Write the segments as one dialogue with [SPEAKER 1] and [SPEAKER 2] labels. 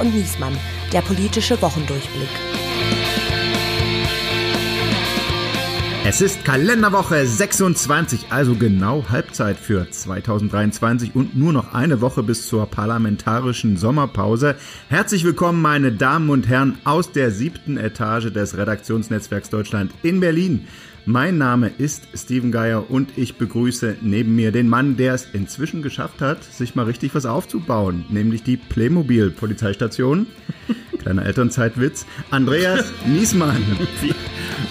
[SPEAKER 1] Und Niesmann, der politische Wochendurchblick.
[SPEAKER 2] Es ist Kalenderwoche 26, also genau Halbzeit für 2023 und nur noch eine Woche bis zur parlamentarischen Sommerpause. Herzlich willkommen, meine Damen und Herren, aus der siebten Etage des Redaktionsnetzwerks Deutschland in Berlin. Mein Name ist Steven Geier und ich begrüße neben mir den Mann, der es inzwischen geschafft hat, sich mal richtig was aufzubauen, nämlich die Playmobil Polizeistation. Kleiner Elternzeitwitz. Andreas Niesmann.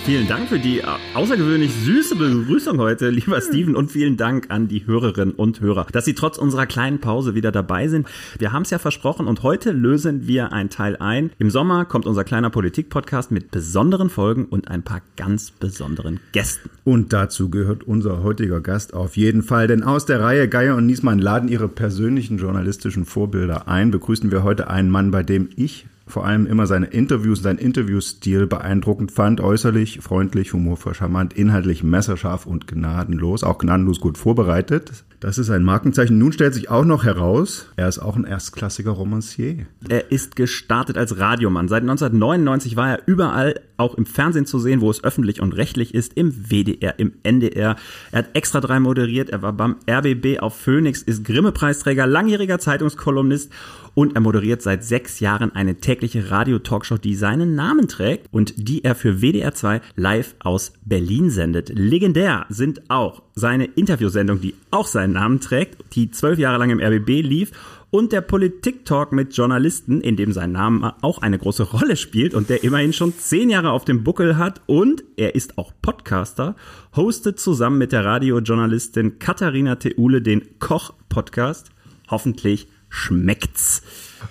[SPEAKER 3] Vielen Dank für die außergewöhnlich süße Begrüßung heute, lieber Steven, und vielen Dank an die Hörerinnen und Hörer, dass Sie trotz unserer kleinen Pause wieder dabei sind. Wir haben es ja versprochen und heute lösen wir ein Teil ein. Im Sommer kommt unser kleiner Politik-Podcast mit besonderen Folgen und ein paar ganz besonderen Gästen.
[SPEAKER 2] Und dazu gehört unser heutiger Gast auf jeden Fall, denn aus der Reihe Geier und Niesmann laden ihre persönlichen journalistischen Vorbilder ein. Begrüßen wir heute einen Mann, bei dem ich vor allem immer seine Interviews, sein Interviewstil beeindruckend fand. Äußerlich freundlich, humorvoll, charmant, inhaltlich messerscharf und gnadenlos, auch gnadenlos gut vorbereitet. Das ist ein Markenzeichen. Nun stellt sich auch noch heraus, er ist auch ein erstklassiger Romancier.
[SPEAKER 3] Er ist gestartet als Radiomann. Seit 1999 war er überall, auch im Fernsehen zu sehen, wo es öffentlich und rechtlich ist, im WDR, im NDR. Er hat extra drei moderiert, er war beim RBB auf Phoenix, ist Grimme-Preisträger, langjähriger Zeitungskolumnist und er moderiert seit sechs Jahren eine tägliche Radio-Talkshow, die seinen Namen trägt und die er für WDR 2 live aus Berlin sendet. Legendär sind auch seine Interviewsendung, die auch seinen Namen trägt, die zwölf Jahre lang im RBB lief und der Politik-Talk mit Journalisten, in dem sein Name auch eine große Rolle spielt und der immerhin schon zehn Jahre auf dem Buckel hat und er ist auch Podcaster, hostet zusammen mit der Radiojournalistin Katharina Teule den Koch-Podcast. Hoffentlich schmeckt's.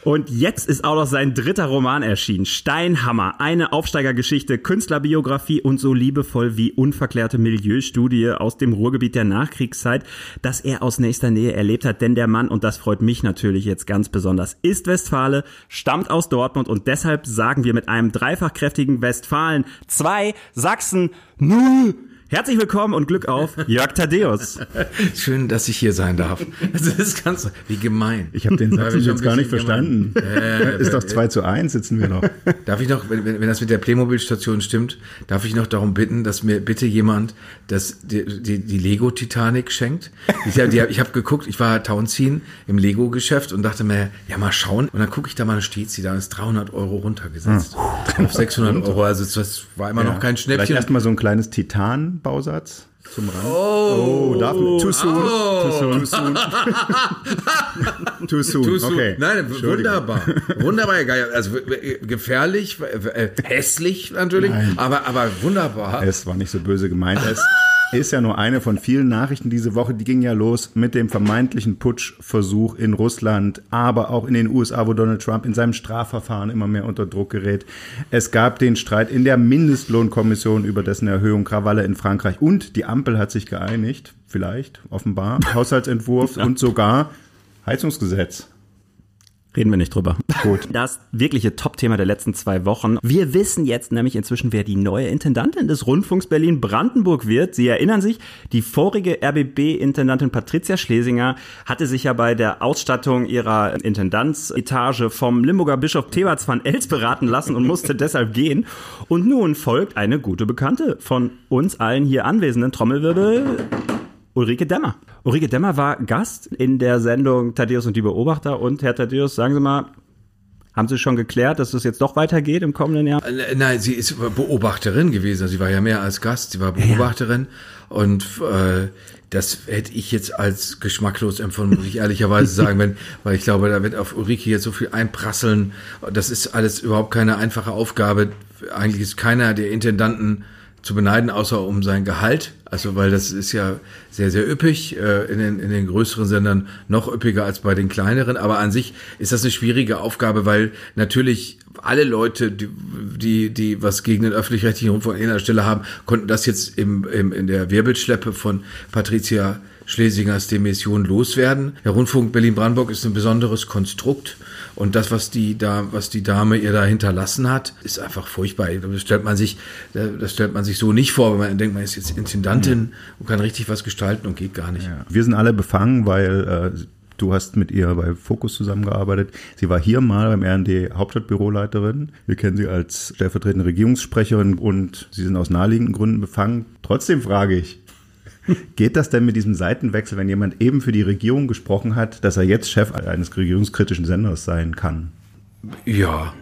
[SPEAKER 3] Und jetzt ist auch noch sein dritter Roman erschienen. Steinhammer. Eine Aufsteigergeschichte, Künstlerbiografie und so liebevoll wie unverklärte Milieustudie aus dem Ruhrgebiet der Nachkriegszeit, das er aus nächster Nähe erlebt hat. Denn der Mann, und das freut mich natürlich jetzt ganz besonders, ist Westfale, stammt aus Dortmund und deshalb sagen wir mit einem dreifach kräftigen Westfalen zwei Sachsen null Herzlich willkommen und Glück auf, Jörg Tadeus.
[SPEAKER 4] Schön, dass ich hier sein darf. Das ist ganz, wie gemein.
[SPEAKER 2] Ich habe den Satz jetzt gar nicht verstanden. Äh, ist doch 2 zu 1, sitzen wir noch.
[SPEAKER 4] Darf ich noch, wenn, wenn das mit der Playmobil-Station stimmt, darf ich noch darum bitten, dass mir bitte jemand das, die, die, die Lego-Titanic schenkt? Ich, habe geguckt, ich war Townziehen im Lego-Geschäft und dachte mir, ja mal schauen. Und dann gucke ich da mal, steht sie da, ist 300 Euro runtergesetzt. Hm. Auf 600 Euro, also das war immer ja. noch kein Schnäppchen.
[SPEAKER 2] Vielleicht erstmal so ein kleines Titan Bausatz zum Rand.
[SPEAKER 4] Oh,
[SPEAKER 2] oh darf too soon. Oh. Too soon. Too soon.
[SPEAKER 4] too soon. Too soon. Okay. Nein, wunderbar. Wunderbar, geil. Also gefährlich, hässlich natürlich, aber aber wunderbar.
[SPEAKER 2] Es war nicht so böse gemeint. Es ist ja nur eine von vielen Nachrichten diese Woche. Die ging ja los mit dem vermeintlichen Putschversuch in Russland, aber auch in den USA, wo Donald Trump in seinem Strafverfahren immer mehr unter Druck gerät. Es gab den Streit in der Mindestlohnkommission über dessen Erhöhung Krawalle in Frankreich und die Ampel hat sich geeinigt, vielleicht, offenbar, Haushaltsentwurf und sogar Heizungsgesetz.
[SPEAKER 3] Reden wir nicht drüber. Gut. Das wirkliche Top-Thema der letzten zwei Wochen. Wir wissen jetzt nämlich inzwischen, wer die neue Intendantin des Rundfunks Berlin-Brandenburg wird. Sie erinnern sich, die vorige RBB-Intendantin Patricia Schlesinger hatte sich ja bei der Ausstattung ihrer Intendanzetage vom Limburger Bischof Thebats van Els beraten lassen und musste deshalb gehen. Und nun folgt eine gute Bekannte von uns allen hier anwesenden Trommelwirbel. Ulrike Dämmer. Ulrike Dämmer war Gast in der Sendung Thaddeus und die Beobachter. Und Herr Thaddeus, sagen Sie mal, haben Sie schon geklärt, dass es jetzt doch weitergeht im kommenden Jahr?
[SPEAKER 4] Äh, nein, sie ist Beobachterin gewesen. Sie war ja mehr als Gast. Sie war Beobachterin. Ja. Und äh, das hätte ich jetzt als geschmacklos empfunden, muss ich ehrlicherweise sagen, wenn, weil ich glaube, da wird auf Ulrike jetzt so viel einprasseln. Das ist alles überhaupt keine einfache Aufgabe. Eigentlich ist keiner der Intendanten zu beneiden, außer um sein Gehalt. Also, weil das ist ja sehr, sehr üppig, äh, in, den, in den größeren Sendern noch üppiger als bei den kleineren. Aber an sich ist das eine schwierige Aufgabe, weil natürlich alle Leute, die, die, die was gegen den öffentlich-rechtlichen Rundfunk an der Stelle haben, konnten das jetzt im, im, in der Wirbelschleppe von Patricia Schlesingers Demission loswerden. Der Rundfunk Berlin-Brandenburg ist ein besonderes Konstrukt. Und das, was die da, was die Dame ihr da hinterlassen hat, ist einfach furchtbar. Das stellt man sich, das stellt man sich so nicht vor, wenn man denkt, man ist jetzt Intendantin und kann richtig was gestalten und geht gar nicht. Ja.
[SPEAKER 2] Wir sind alle befangen, weil äh, Du hast mit ihr bei Fokus zusammengearbeitet. Sie war hier mal beim RND Hauptstadtbüroleiterin. Wir kennen sie als stellvertretende Regierungssprecherin und sie sind aus naheliegenden Gründen befangen. Trotzdem frage ich, geht das denn mit diesem Seitenwechsel, wenn jemand eben für die Regierung gesprochen hat, dass er jetzt Chef eines regierungskritischen Senders sein kann?
[SPEAKER 4] Ja,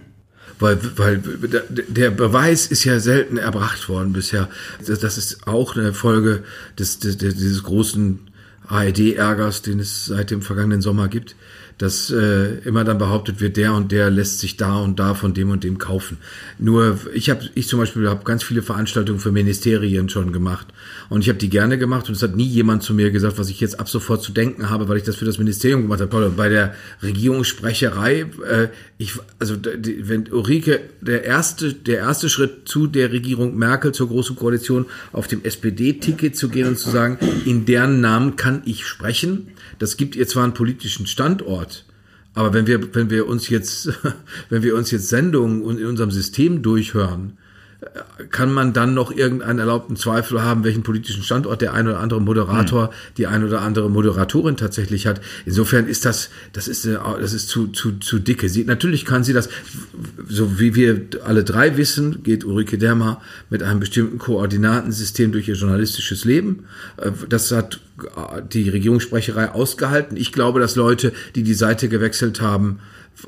[SPEAKER 4] weil, weil der Beweis ist ja selten erbracht worden bisher. Das ist auch eine Folge des, des, dieses großen ARD-Ärgers, den es seit dem vergangenen Sommer gibt dass äh, immer dann behauptet wird, der und der lässt sich da und da von dem und dem kaufen. Nur ich habe, ich zum Beispiel habe ganz viele Veranstaltungen für Ministerien schon gemacht und ich habe die gerne gemacht und es hat nie jemand zu mir gesagt, was ich jetzt ab sofort zu denken habe, weil ich das für das Ministerium gemacht habe. Bei der Regierungssprecherei, äh, ich, also die, wenn Ulrike der erste, der erste Schritt zu der Regierung Merkel zur großen Koalition auf dem SPD-Ticket zu gehen und zu sagen, in deren Namen kann ich sprechen das gibt ihr zwar einen politischen Standort, aber wenn wir, wenn wir uns jetzt, wenn wir uns jetzt Sendungen in unserem System durchhören, kann man dann noch irgendeinen erlaubten Zweifel haben, welchen politischen Standort der ein oder andere Moderator, hm. die ein oder andere Moderatorin tatsächlich hat. Insofern ist das, das ist, das ist zu, zu, zu dicke. Sie, natürlich kann sie das, so wie wir alle drei wissen, geht Ulrike Dermer mit einem bestimmten Koordinatensystem durch ihr journalistisches Leben. Äh, das hat die Regierungssprecherei ausgehalten. Ich glaube, dass Leute, die die Seite gewechselt haben,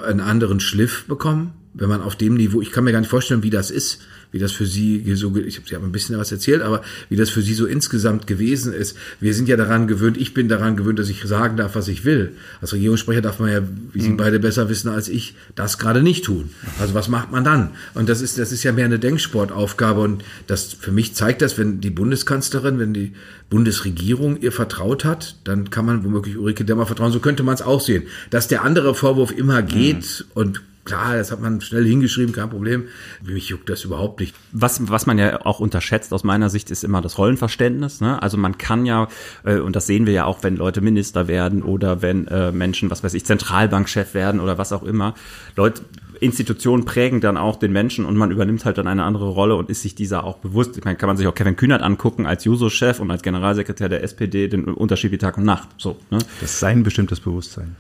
[SPEAKER 4] einen anderen Schliff bekommen. Wenn man auf dem Niveau, ich kann mir gar nicht vorstellen, wie das ist wie das für Sie so, ich habe Sie haben ein bisschen was erzählt, aber wie das für Sie so insgesamt gewesen ist. Wir sind ja daran gewöhnt, ich bin daran gewöhnt, dass ich sagen darf, was ich will. Als Regierungssprecher darf man ja, wie Sie mhm. beide besser wissen als ich, das gerade nicht tun. Also was macht man dann? Und das ist, das ist ja mehr eine Denksportaufgabe und das, für mich zeigt das, wenn die Bundeskanzlerin, wenn die Bundesregierung ihr vertraut hat, dann kann man womöglich Ulrike Demmer vertrauen. So könnte man es auch sehen. Dass der andere Vorwurf immer geht mhm. und Klar, das hat man schnell hingeschrieben, kein Problem. Mich juckt das überhaupt nicht.
[SPEAKER 3] Was, was man ja auch unterschätzt aus meiner Sicht ist immer das Rollenverständnis. Ne? Also man kann ja, äh, und das sehen wir ja auch, wenn Leute Minister werden oder wenn äh, Menschen, was weiß ich, Zentralbankchef werden oder was auch immer. Leute, Institutionen prägen dann auch den Menschen und man übernimmt halt dann eine andere Rolle und ist sich dieser auch bewusst. Ich meine, kann man sich auch Kevin Kühnert angucken als Juso-Chef und als Generalsekretär der SPD den Unterschied wie Tag und Nacht. So,
[SPEAKER 2] ne? Das ist sein bestimmtes Bewusstsein.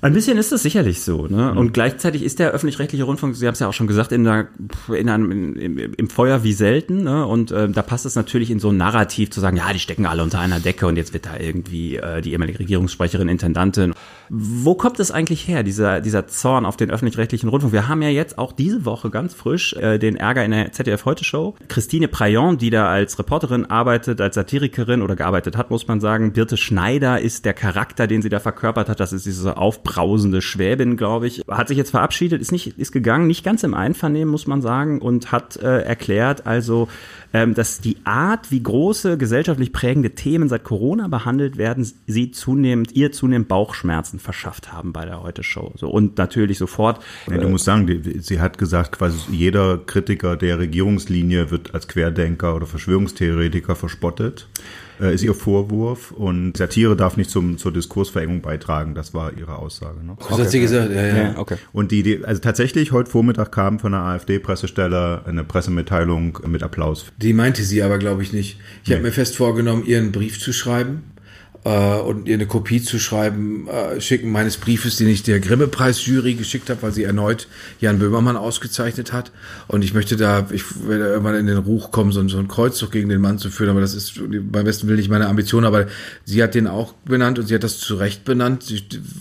[SPEAKER 3] Ein bisschen ist das sicherlich so. Ne? Mhm. Und gleichzeitig ist der öffentlich-rechtliche Rundfunk, Sie haben es ja auch schon gesagt, in der, in einem, in, im, Feuer wie selten. Ne? Und äh, da passt es natürlich in so ein Narrativ zu sagen, ja, die stecken alle unter einer Decke und jetzt wird da irgendwie äh, die ehemalige Regierungssprecherin, Intendantin. Wo kommt es eigentlich her, dieser, dieser Zorn auf den öffentlich-rechtlichen Rundfunk? Wir haben ja jetzt auch diese Woche ganz frisch äh, den Ärger in der ZDF-Heute-Show. Christine Prayon, die da als Reporterin arbeitet, als Satirikerin oder gearbeitet hat, muss man sagen. Birte Schneider ist der Charakter, den sie da verkörpert hat. Das ist diese Aufbau brausende Schwäbin, glaube ich, hat sich jetzt verabschiedet, ist nicht, ist gegangen, nicht ganz im Einvernehmen, muss man sagen, und hat äh, erklärt, also, ähm, dass die Art, wie große gesellschaftlich prägende Themen seit Corona behandelt werden, sie zunehmend, ihr zunehmend Bauchschmerzen verschafft haben bei der Heute-Show. So, und natürlich sofort.
[SPEAKER 2] Ja, du äh, musst sagen, die, sie hat gesagt, quasi jeder Kritiker der Regierungslinie wird als Querdenker oder Verschwörungstheoretiker verspottet äh, ist ihr Vorwurf und Satire darf nicht zum, zur Diskursverengung beitragen. Das war ihre Aussage. Ne?
[SPEAKER 4] Das okay. hat sie gesagt, ja, ja. ja
[SPEAKER 2] okay. Und die, die, also tatsächlich, heute Vormittag kam von der AfD-Pressestelle eine Pressemitteilung mit Applaus.
[SPEAKER 4] Die meinte sie aber, glaube ich, nicht. Ich nee. habe mir fest vorgenommen, ihr einen Brief zu schreiben äh, und ihr eine Kopie zu schreiben, äh, schicken meines Briefes, den ich der Grimme-Preis-Jury geschickt habe, weil sie erneut Jan Böhmermann ausgezeichnet hat. Und ich möchte da, ich werde irgendwann in den Ruch kommen, so, so einen Kreuzzug gegen den Mann zu führen, aber das ist beim besten Willen nicht meine Ambition, aber sie hat den auch benannt und sie hat das zu Recht benannt,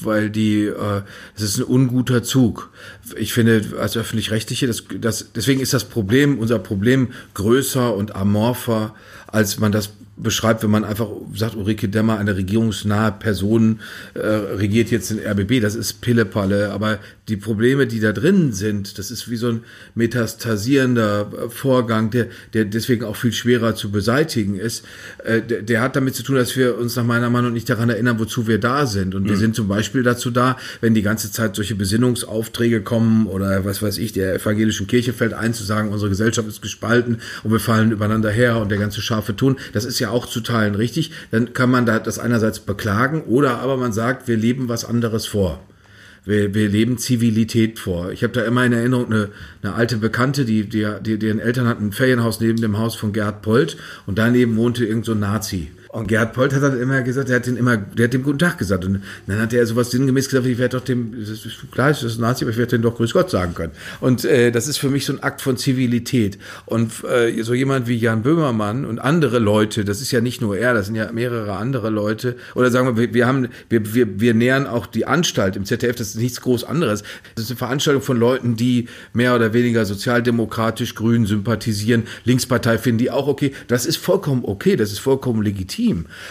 [SPEAKER 4] weil die, äh, das ist ein unguter Zug. Ich finde, als Öffentlich-Rechtliche, das, das, deswegen ist das Problem, unser Problem größer und amorpher, als man das beschreibt, wenn man einfach sagt, Ulrike Demmer, eine regierungsnahe Person, äh, regiert jetzt den RBB, das ist Pillepalle, aber die Probleme, die da drin sind, das ist wie so ein metastasierender äh, Vorgang, der, der deswegen auch viel schwerer zu beseitigen ist. Äh, der, der, hat damit zu tun, dass wir uns nach meiner Meinung nicht daran erinnern, wozu wir da sind. Und mhm. wir sind zum Beispiel dazu da, wenn die ganze Zeit solche Besinnungsaufträge kommen oder was weiß ich, der evangelischen Kirche fällt ein, zu sagen, unsere Gesellschaft ist gespalten und wir fallen übereinander her und der ganze scharfe Ton. Das ist ja auch zu teilen richtig. Dann kann man da das einerseits beklagen oder aber man sagt, wir leben was anderes vor. Wir, wir leben Zivilität vor. Ich habe da immer in Erinnerung eine, eine alte Bekannte, die, die, die, deren Eltern hatten ein Ferienhaus neben dem Haus von Gerd Polt und daneben wohnte irgend so ein Nazi. Und Gerhard Polt hat dann immer gesagt, der hat den immer, der hat dem guten Tag gesagt. Und dann hat er sowas sinngemäß gesagt, ich werde doch dem, das ist, klar, das ein Nazi, aber ich werde dem doch Grüß Gott sagen können. Und äh, das ist für mich so ein Akt von Zivilität. Und äh, so jemand wie Jan Böhmermann und andere Leute, das ist ja nicht nur er, das sind ja mehrere andere Leute. Oder sagen wir, wir haben, wir, wir, wir nähern auch die Anstalt im ZDF, das ist nichts groß anderes. Das ist eine Veranstaltung von Leuten, die mehr oder weniger sozialdemokratisch, grün sympathisieren, Linkspartei finden die auch okay. Das ist vollkommen okay, das ist vollkommen legitim.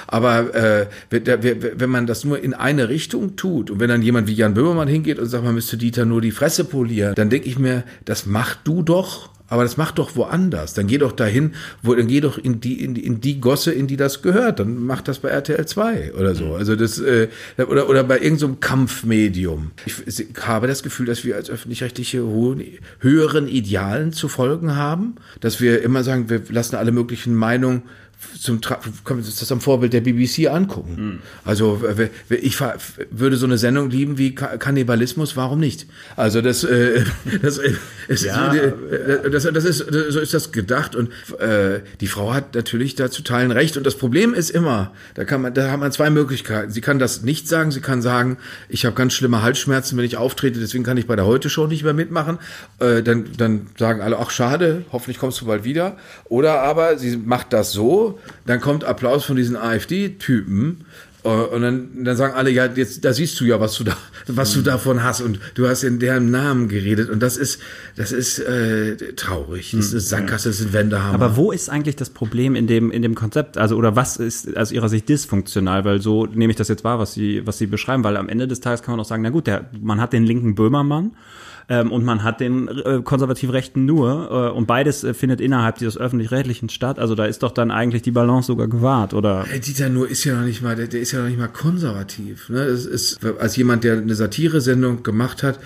[SPEAKER 4] Aber äh, wenn man das nur in eine Richtung tut und wenn dann jemand wie Jan Böhmermann hingeht und sagt, man müsste Dieter nur die Fresse polieren, dann denke ich mir, das mach du doch aber das macht doch woanders. Dann geh doch dahin, wo, dann geh doch in die, in die, in die Gosse, in die das gehört. Dann mach das bei RTL 2 oder so. Also das, äh, oder, oder bei irgendeinem so Kampfmedium. Ich, ich habe das Gefühl, dass wir als öffentlich-rechtliche höheren Idealen zu folgen haben. Dass wir immer sagen, wir lassen alle möglichen Meinungen zum Tra können wir uns das am Vorbild der BBC angucken. Mhm. Also ich würde so eine Sendung lieben wie Kannibalismus, warum nicht? Also das, äh, das, äh, ist, ja. das, das, ist so ist das gedacht und äh, die Frau hat natürlich da zu Teilen recht und das Problem ist immer, da kann man, da hat man zwei Möglichkeiten. Sie kann das nicht sagen, sie kann sagen, ich habe ganz schlimme Halsschmerzen, wenn ich auftrete, deswegen kann ich bei der Heute Show nicht mehr mitmachen. Äh, dann, dann sagen alle, ach schade, hoffentlich kommst du bald wieder. Oder aber sie macht das so dann kommt Applaus von diesen AfD-Typen äh, und dann, dann sagen alle, ja, jetzt, da siehst du ja, was du da, was du mhm. davon hast und du hast in deren Namen geredet und das ist, das ist äh, traurig. Das ist mhm. Sackgasse, das ist Wendehammer.
[SPEAKER 3] Aber wo ist eigentlich das Problem in dem, in dem Konzept? Also, oder was ist aus Ihrer Sicht dysfunktional? Weil so nehme ich das jetzt wahr, was Sie, was Sie beschreiben, weil am Ende des Tages kann man auch sagen, na gut, der, man hat den linken Böhmermann ähm, und man hat den äh, konservativ Rechten nur äh, und beides äh, findet innerhalb dieses öffentlich-rechtlichen statt. Also da ist doch dann eigentlich die Balance sogar gewahrt, oder?
[SPEAKER 4] Hey, Dieter Nur ist ja noch nicht mal, der, der ist ja noch nicht mal konservativ. Ne? Das ist, als jemand, der eine Satire-Sendung gemacht hat,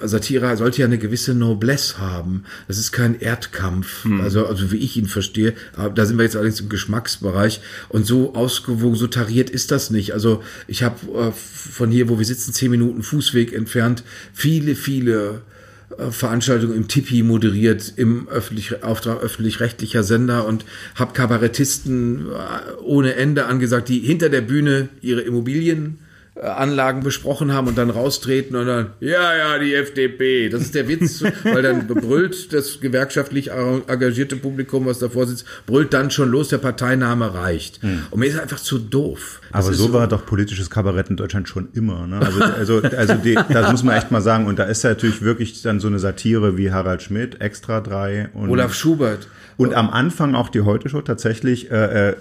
[SPEAKER 4] Satire sollte ja eine gewisse Noblesse haben. Das ist kein Erdkampf, hm. also, also wie ich ihn verstehe. Da sind wir jetzt allerdings im Geschmacksbereich und so ausgewogen, so tariert ist das nicht. Also ich habe äh, von hier, wo wir sitzen, zehn Minuten Fußweg entfernt, viele, viele Veranstaltung im Tipi moderiert im öffentlich, Auftrag öffentlich-rechtlicher Sender und habe Kabarettisten äh, ohne Ende angesagt, die hinter der Bühne ihre Immobilien Anlagen besprochen haben und dann raustreten und dann, ja, ja, die FDP. Das ist der Witz, weil dann brüllt das gewerkschaftlich engagierte Publikum, was davor sitzt, brüllt dann schon los, der Parteiname reicht. Hm. Und mir ist einfach zu doof.
[SPEAKER 2] Das Aber so, so war doch politisches Kabarett in Deutschland schon immer. Ne? Also, also, also die, das muss man echt mal sagen. Und da ist ja natürlich wirklich dann so eine Satire wie Harald Schmidt, Extra 3 und
[SPEAKER 4] Olaf Schubert.
[SPEAKER 2] Und am Anfang auch die Heute-Show tatsächlich äh, äh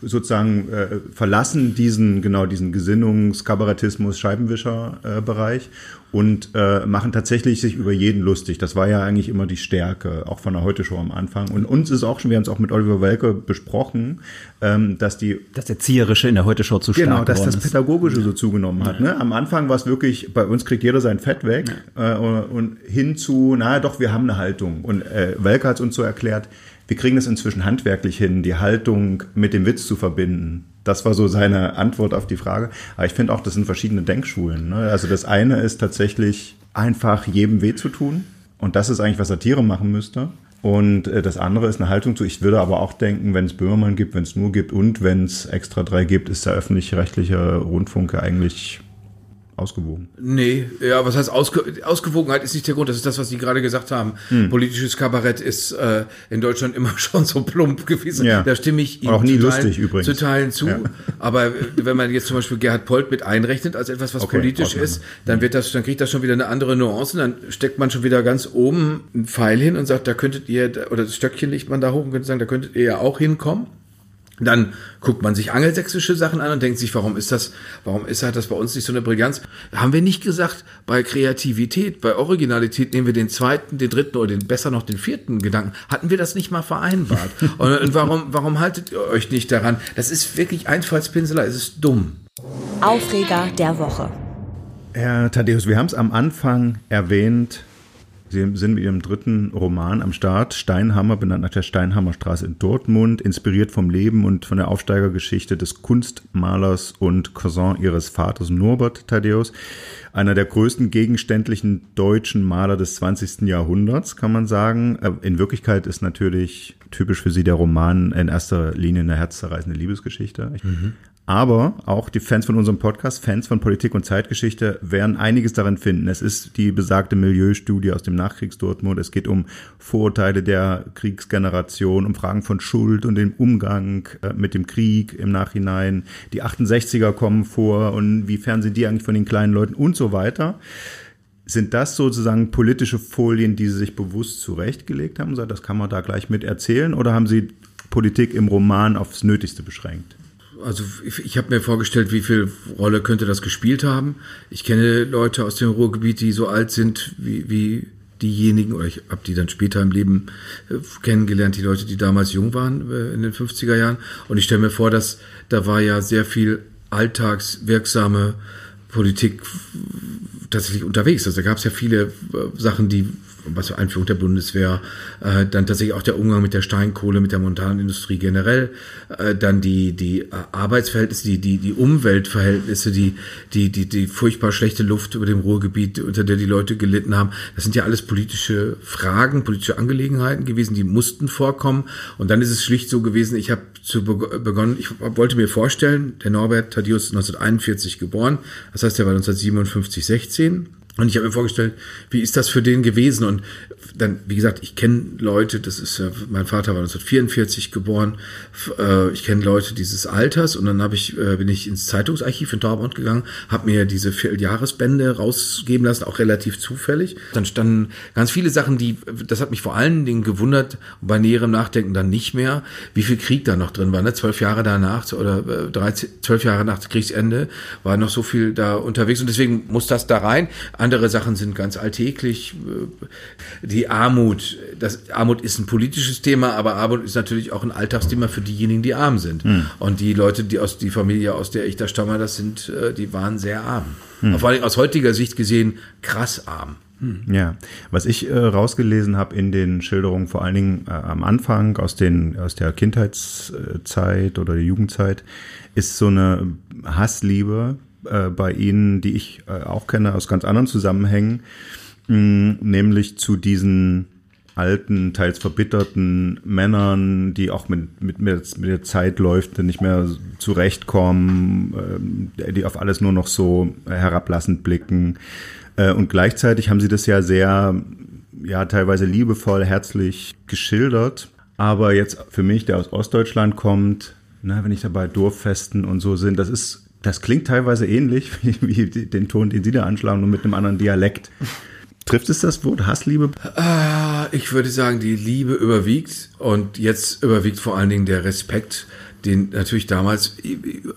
[SPEAKER 2] sozusagen äh, verlassen diesen genau diesen Gesinnungskabarettismus Scheibenwischer-Bereich äh, und äh, machen tatsächlich sich über jeden lustig. Das war ja eigentlich immer die Stärke, auch von der Heute Show am Anfang. Und uns ist auch schon, wir haben es auch mit Oliver Welke besprochen, ähm, dass die
[SPEAKER 3] das Erzieherische in der Heute Show zu
[SPEAKER 2] stark genau, dass das Pädagogische ist. so zugenommen hat. Ne? Am Anfang war es wirklich, bei uns kriegt jeder sein Fett weg ja. äh, und hin zu, naja, doch, wir haben eine Haltung. Und äh, Welke hat es uns so erklärt wir kriegen es inzwischen handwerklich hin, die Haltung mit dem Witz zu verbinden. Das war so seine Antwort auf die Frage. Aber ich finde auch, das sind verschiedene Denkschulen. Ne? Also das eine ist tatsächlich einfach jedem weh zu tun. Und das ist eigentlich, was Satire machen müsste. Und äh, das andere ist eine Haltung zu, ich würde aber auch denken, wenn es Böhmermann gibt, wenn es nur gibt und wenn es extra drei gibt, ist der öffentlich-rechtliche Rundfunk eigentlich ausgewogen.
[SPEAKER 4] Nee, ja, was heißt Ausge Ausgewogenheit ist nicht der Grund, das ist das, was Sie gerade gesagt haben. Hm. Politisches Kabarett ist äh, in Deutschland immer schon so plump gewesen. Ja. Da stimme ich
[SPEAKER 2] Ihnen auch nie lustig Teilen, übrigens.
[SPEAKER 4] zu Teilen zu. Ja. Aber wenn man jetzt zum Beispiel Gerhard Polt mit einrechnet als etwas, was okay, politisch Ausnahme. ist, dann wird das, dann kriegt das schon wieder eine andere Nuance. Dann steckt man schon wieder ganz oben einen Pfeil hin und sagt, da könntet ihr, oder das Stöckchen legt man da hoch und könnte sagen, da könntet ihr ja auch hinkommen. Dann guckt man sich angelsächsische Sachen an und denkt sich, warum ist das, warum ist halt das bei uns nicht so eine Brillanz? Haben wir nicht gesagt, bei Kreativität, bei Originalität nehmen wir den zweiten, den dritten oder den, besser noch den vierten Gedanken. Hatten wir das nicht mal vereinbart? und, und warum, warum haltet ihr euch nicht daran? Das ist wirklich Einfallspinseler, es ist dumm.
[SPEAKER 1] Aufreger der Woche.
[SPEAKER 2] Herr Thaddeus, wir haben es am Anfang erwähnt, Sie sind mit Ihrem dritten Roman am Start, Steinhammer, benannt nach der Steinhammerstraße in Dortmund, inspiriert vom Leben und von der Aufsteigergeschichte des Kunstmalers und Cousin Ihres Vaters Norbert Thaddeus, einer der größten gegenständlichen deutschen Maler des 20. Jahrhunderts, kann man sagen. Äh, in Wirklichkeit ist natürlich typisch für Sie der Roman in erster Linie eine herzzerreißende Liebesgeschichte. Mhm. Aber auch die Fans von unserem Podcast, Fans von Politik und Zeitgeschichte, werden einiges darin finden. Es ist die besagte Milieustudie aus dem Nachkriegsdortmund. Es geht um Vorurteile der Kriegsgeneration, um Fragen von Schuld und dem Umgang äh, mit dem Krieg im Nachhinein. Die 68er kommen vor und wie fern sind die eigentlich von den kleinen Leuten und so weiter. Sind das sozusagen politische Folien, die Sie sich bewusst zurechtgelegt haben? Das kann man da gleich mit erzählen? Oder haben Sie Politik im Roman aufs Nötigste beschränkt?
[SPEAKER 4] Also ich, habe mir vorgestellt, wie viel Rolle könnte das gespielt haben. Ich kenne Leute aus dem Ruhrgebiet, die so alt sind wie, wie diejenigen, oder ich habe die dann später im Leben äh, kennengelernt, die Leute, die damals jung waren äh, in den 50er Jahren. Und ich stelle mir vor, dass da war ja sehr viel alltagswirksame Politik tatsächlich unterwegs. Also da gab es ja viele äh, Sachen, die was für Einführung der Bundeswehr, äh, dann tatsächlich auch der Umgang mit der Steinkohle, mit der Montanindustrie generell, äh, dann die die äh, Arbeitsverhältnisse, die die die Umweltverhältnisse, die die die die furchtbar schlechte Luft über dem Ruhrgebiet, unter der die Leute gelitten haben. Das sind ja alles politische Fragen, politische Angelegenheiten gewesen, die mussten vorkommen. Und dann ist es schlicht so gewesen. Ich habe zu begonnen, ich wollte mir vorstellen, der Norbert Thaddeus 1941 geboren, das heißt, er war 1957 16 und ich habe mir vorgestellt, wie ist das für den gewesen? Und dann, wie gesagt, ich kenne Leute, das ist ja, mein Vater war 1944 geboren, äh, ich kenne Leute dieses Alters und dann habe ich, äh, bin ich ins Zeitungsarchiv in Dortmund gegangen, habe mir diese Vierteljahresbände rausgeben lassen, auch relativ zufällig. Dann standen ganz viele Sachen, die, das hat mich vor allen Dingen gewundert, bei näherem Nachdenken dann nicht mehr, wie viel Krieg da noch drin war. Ne? Zwölf Jahre danach oder 13, äh, zwölf Jahre nach Kriegsende war noch so viel da unterwegs und deswegen muss das da rein. Andere Sachen sind ganz alltäglich. Die Armut, das Armut ist ein politisches Thema, aber Armut ist natürlich auch ein Alltagsthema für diejenigen, die arm sind. Hm. Und die Leute, die aus die Familie, aus der ich da stamme, das sind, äh, die waren sehr arm. Hm. Vor allem aus heutiger Sicht gesehen krass arm.
[SPEAKER 2] Hm. Ja, was ich äh, rausgelesen habe in den Schilderungen, vor allen Dingen äh, am Anfang aus den aus der Kindheitszeit oder der Jugendzeit, ist so eine Hassliebe äh, bei Ihnen, die ich äh, auch kenne aus ganz anderen Zusammenhängen, mh, nämlich zu diesen alten, teils verbitterten Männern, die auch mit, mit, mit der Zeit läuft, nicht mehr zurechtkommen, äh, die auf alles nur noch so herablassend blicken. Äh, und gleichzeitig haben sie das ja sehr, ja, teilweise liebevoll, herzlich geschildert. Aber jetzt für mich, der aus Ostdeutschland kommt, na, wenn ich dabei Dorffesten und so sind, das ist das klingt teilweise ähnlich wie, den Ton, den Sie da anschlagen, nur mit einem anderen Dialekt. Trifft es das Wort Hassliebe?
[SPEAKER 4] Ah, ich würde sagen, die Liebe überwiegt und jetzt überwiegt vor allen Dingen der Respekt, den natürlich damals,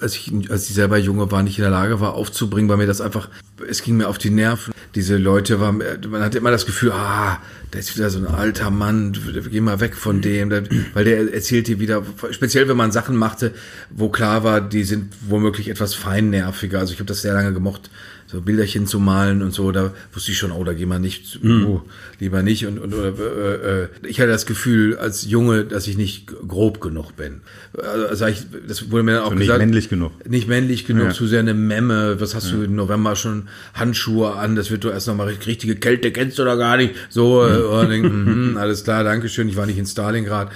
[SPEAKER 4] als ich, als ich selber Junge war, nicht in der Lage war aufzubringen, weil mir das einfach, es ging mir auf die Nerven. Diese Leute waren, man hatte immer das Gefühl, ah, da ist wieder so ein alter Mann, geh mal weg von dem, weil der erzählt dir wieder, speziell wenn man Sachen machte, wo klar war, die sind womöglich etwas feinnerviger. Also ich habe das sehr lange gemocht, so Bilderchen zu malen und so, da wusste ich schon, oh, da gehen wir nicht, mhm. oh, lieber nicht. Und, und oder, äh, äh, ich hatte das Gefühl als Junge, dass ich nicht grob genug bin. Also ich, das wurde mir dann auch
[SPEAKER 2] so
[SPEAKER 4] gesagt.
[SPEAKER 2] Nicht männlich genug.
[SPEAKER 4] Nicht männlich genug, ja. zu sehr eine Memme. Was hast ja. du im November schon Handschuhe an? Das wird doch erst nochmal richtige Kälte, kennst du da gar nicht. So, mhm. denk, mm, alles klar, danke schön, ich war nicht in Stalingrad.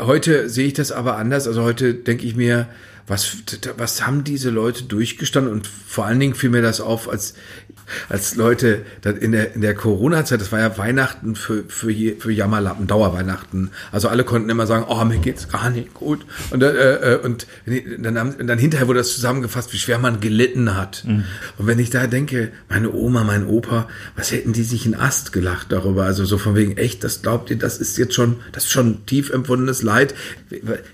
[SPEAKER 4] Heute sehe ich das aber anders. Also heute denke ich mir, was, was haben diese Leute durchgestanden? Und vor allen Dingen fiel mir das auf, als als Leute in der, in der Corona-Zeit, das war ja Weihnachten für, für, für Jammerlappen, Dauerweihnachten. Also alle konnten immer sagen, oh, mir geht's gar nicht gut. Und, äh, äh und dann, dann hinterher wurde das zusammengefasst, wie schwer man gelitten hat. Mhm. Und wenn ich da denke, meine Oma, mein Opa, was hätten die sich in Ast gelacht darüber? Also so von wegen, echt, das glaubt ihr, das ist jetzt schon, das ist schon tief empfundenes Leid.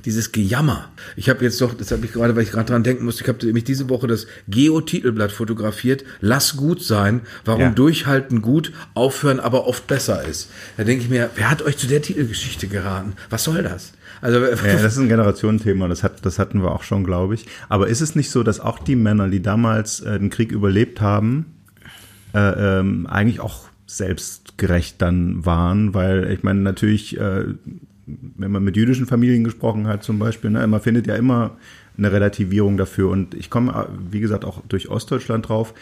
[SPEAKER 4] Dieses Gejammer. Ich habe jetzt doch, das habe ich gerade, weil ich gerade dran denken musste, ich habe nämlich diese Woche das Geo-Titelblatt fotografiert. Lass gut gut sein, warum ja. Durchhalten gut, aufhören aber oft besser ist. Da denke ich mir, wer hat euch zu der Titelgeschichte geraten? Was soll das?
[SPEAKER 2] Also, ja, das ist ein Generationenthema, das, hat, das hatten wir auch schon, glaube ich. Aber ist es nicht so, dass auch die Männer, die damals äh, den Krieg überlebt haben, äh, ähm, eigentlich auch selbstgerecht dann waren, weil ich meine natürlich, äh, wenn man mit jüdischen Familien gesprochen hat zum Beispiel, ne, man findet ja immer eine Relativierung dafür und ich komme, wie gesagt, auch durch Ostdeutschland drauf.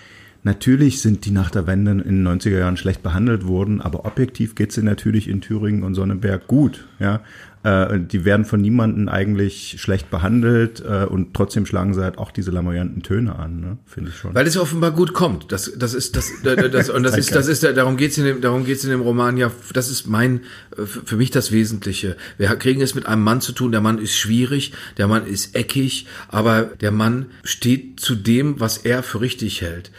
[SPEAKER 2] Natürlich sind die nach der Wende in den 90er Jahren schlecht behandelt worden, aber objektiv geht es natürlich in Thüringen und Sonnenberg gut. Ja? Äh, die werden von niemandem eigentlich schlecht behandelt äh, und trotzdem schlagen sie halt auch diese lamoyanten Töne an, ne? finde ich schon.
[SPEAKER 4] Weil es offenbar gut kommt. Das, das ist das, das, das und das ist das ist darum geht's in dem darum geht's in dem Roman ja. Das ist mein äh, für mich das Wesentliche. Wir kriegen es mit einem Mann zu tun. Der Mann ist schwierig, der Mann ist eckig, aber der Mann steht zu dem, was er für richtig hält.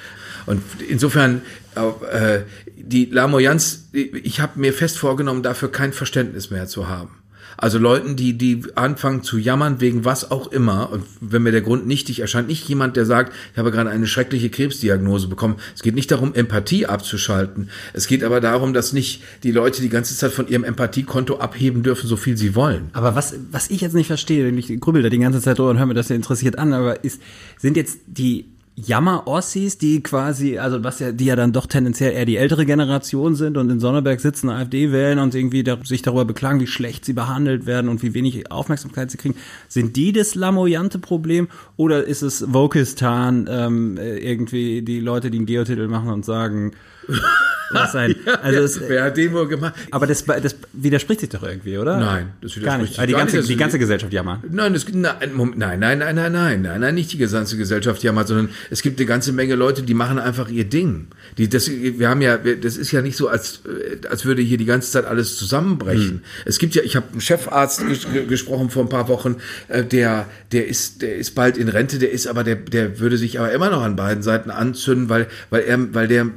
[SPEAKER 4] Und insofern, äh, die Lamoyanz, ich habe mir fest vorgenommen, dafür kein Verständnis mehr zu haben. Also Leuten, die, die anfangen zu jammern wegen was auch immer, und wenn mir der Grund nichtig erscheint, nicht jemand, der sagt, ich habe gerade eine schreckliche Krebsdiagnose bekommen. Es geht nicht darum, Empathie abzuschalten. Es geht aber darum, dass nicht die Leute die ganze Zeit von ihrem Empathiekonto abheben dürfen, so viel sie wollen.
[SPEAKER 3] Aber was, was ich jetzt nicht verstehe, ich grübel da die ganze Zeit drüber und höre mir das ja interessiert an, aber ist, sind jetzt die Jammer-Ossis, die quasi, also was ja, die ja dann doch tendenziell eher die ältere Generation sind und in Sonneberg sitzen, AfD wählen und irgendwie da, sich darüber beklagen, wie schlecht sie behandelt werden und wie wenig Aufmerksamkeit sie kriegen. Sind die das lamoyante Problem oder ist es Vokistan ähm, irgendwie die Leute, die einen Geotitel machen und sagen,
[SPEAKER 4] was sein. Ja, also es, wer hat den wohl gemacht?
[SPEAKER 3] Aber das, das widerspricht sich doch irgendwie, oder?
[SPEAKER 4] Nein,
[SPEAKER 3] das widerspricht gar nicht. Sich die, ganze, nicht, die ganze Gesellschaft jammert.
[SPEAKER 4] Nein, das, nein, nein, nein, nein, nein, nein, nein, nein, nicht die ganze Gesellschaft jammert, sondern es gibt eine ganze Menge Leute, die machen einfach ihr Ding. Die, das, wir haben ja, das ist ja nicht so, als, als würde hier die ganze Zeit alles zusammenbrechen. Hm. Es gibt ja, ich habe einen Chefarzt ges gesprochen vor ein paar Wochen, äh, der, der ist, der ist bald in Rente, der ist aber, der, der würde sich aber immer noch an beiden Seiten anzünden, weil, weil er, weil der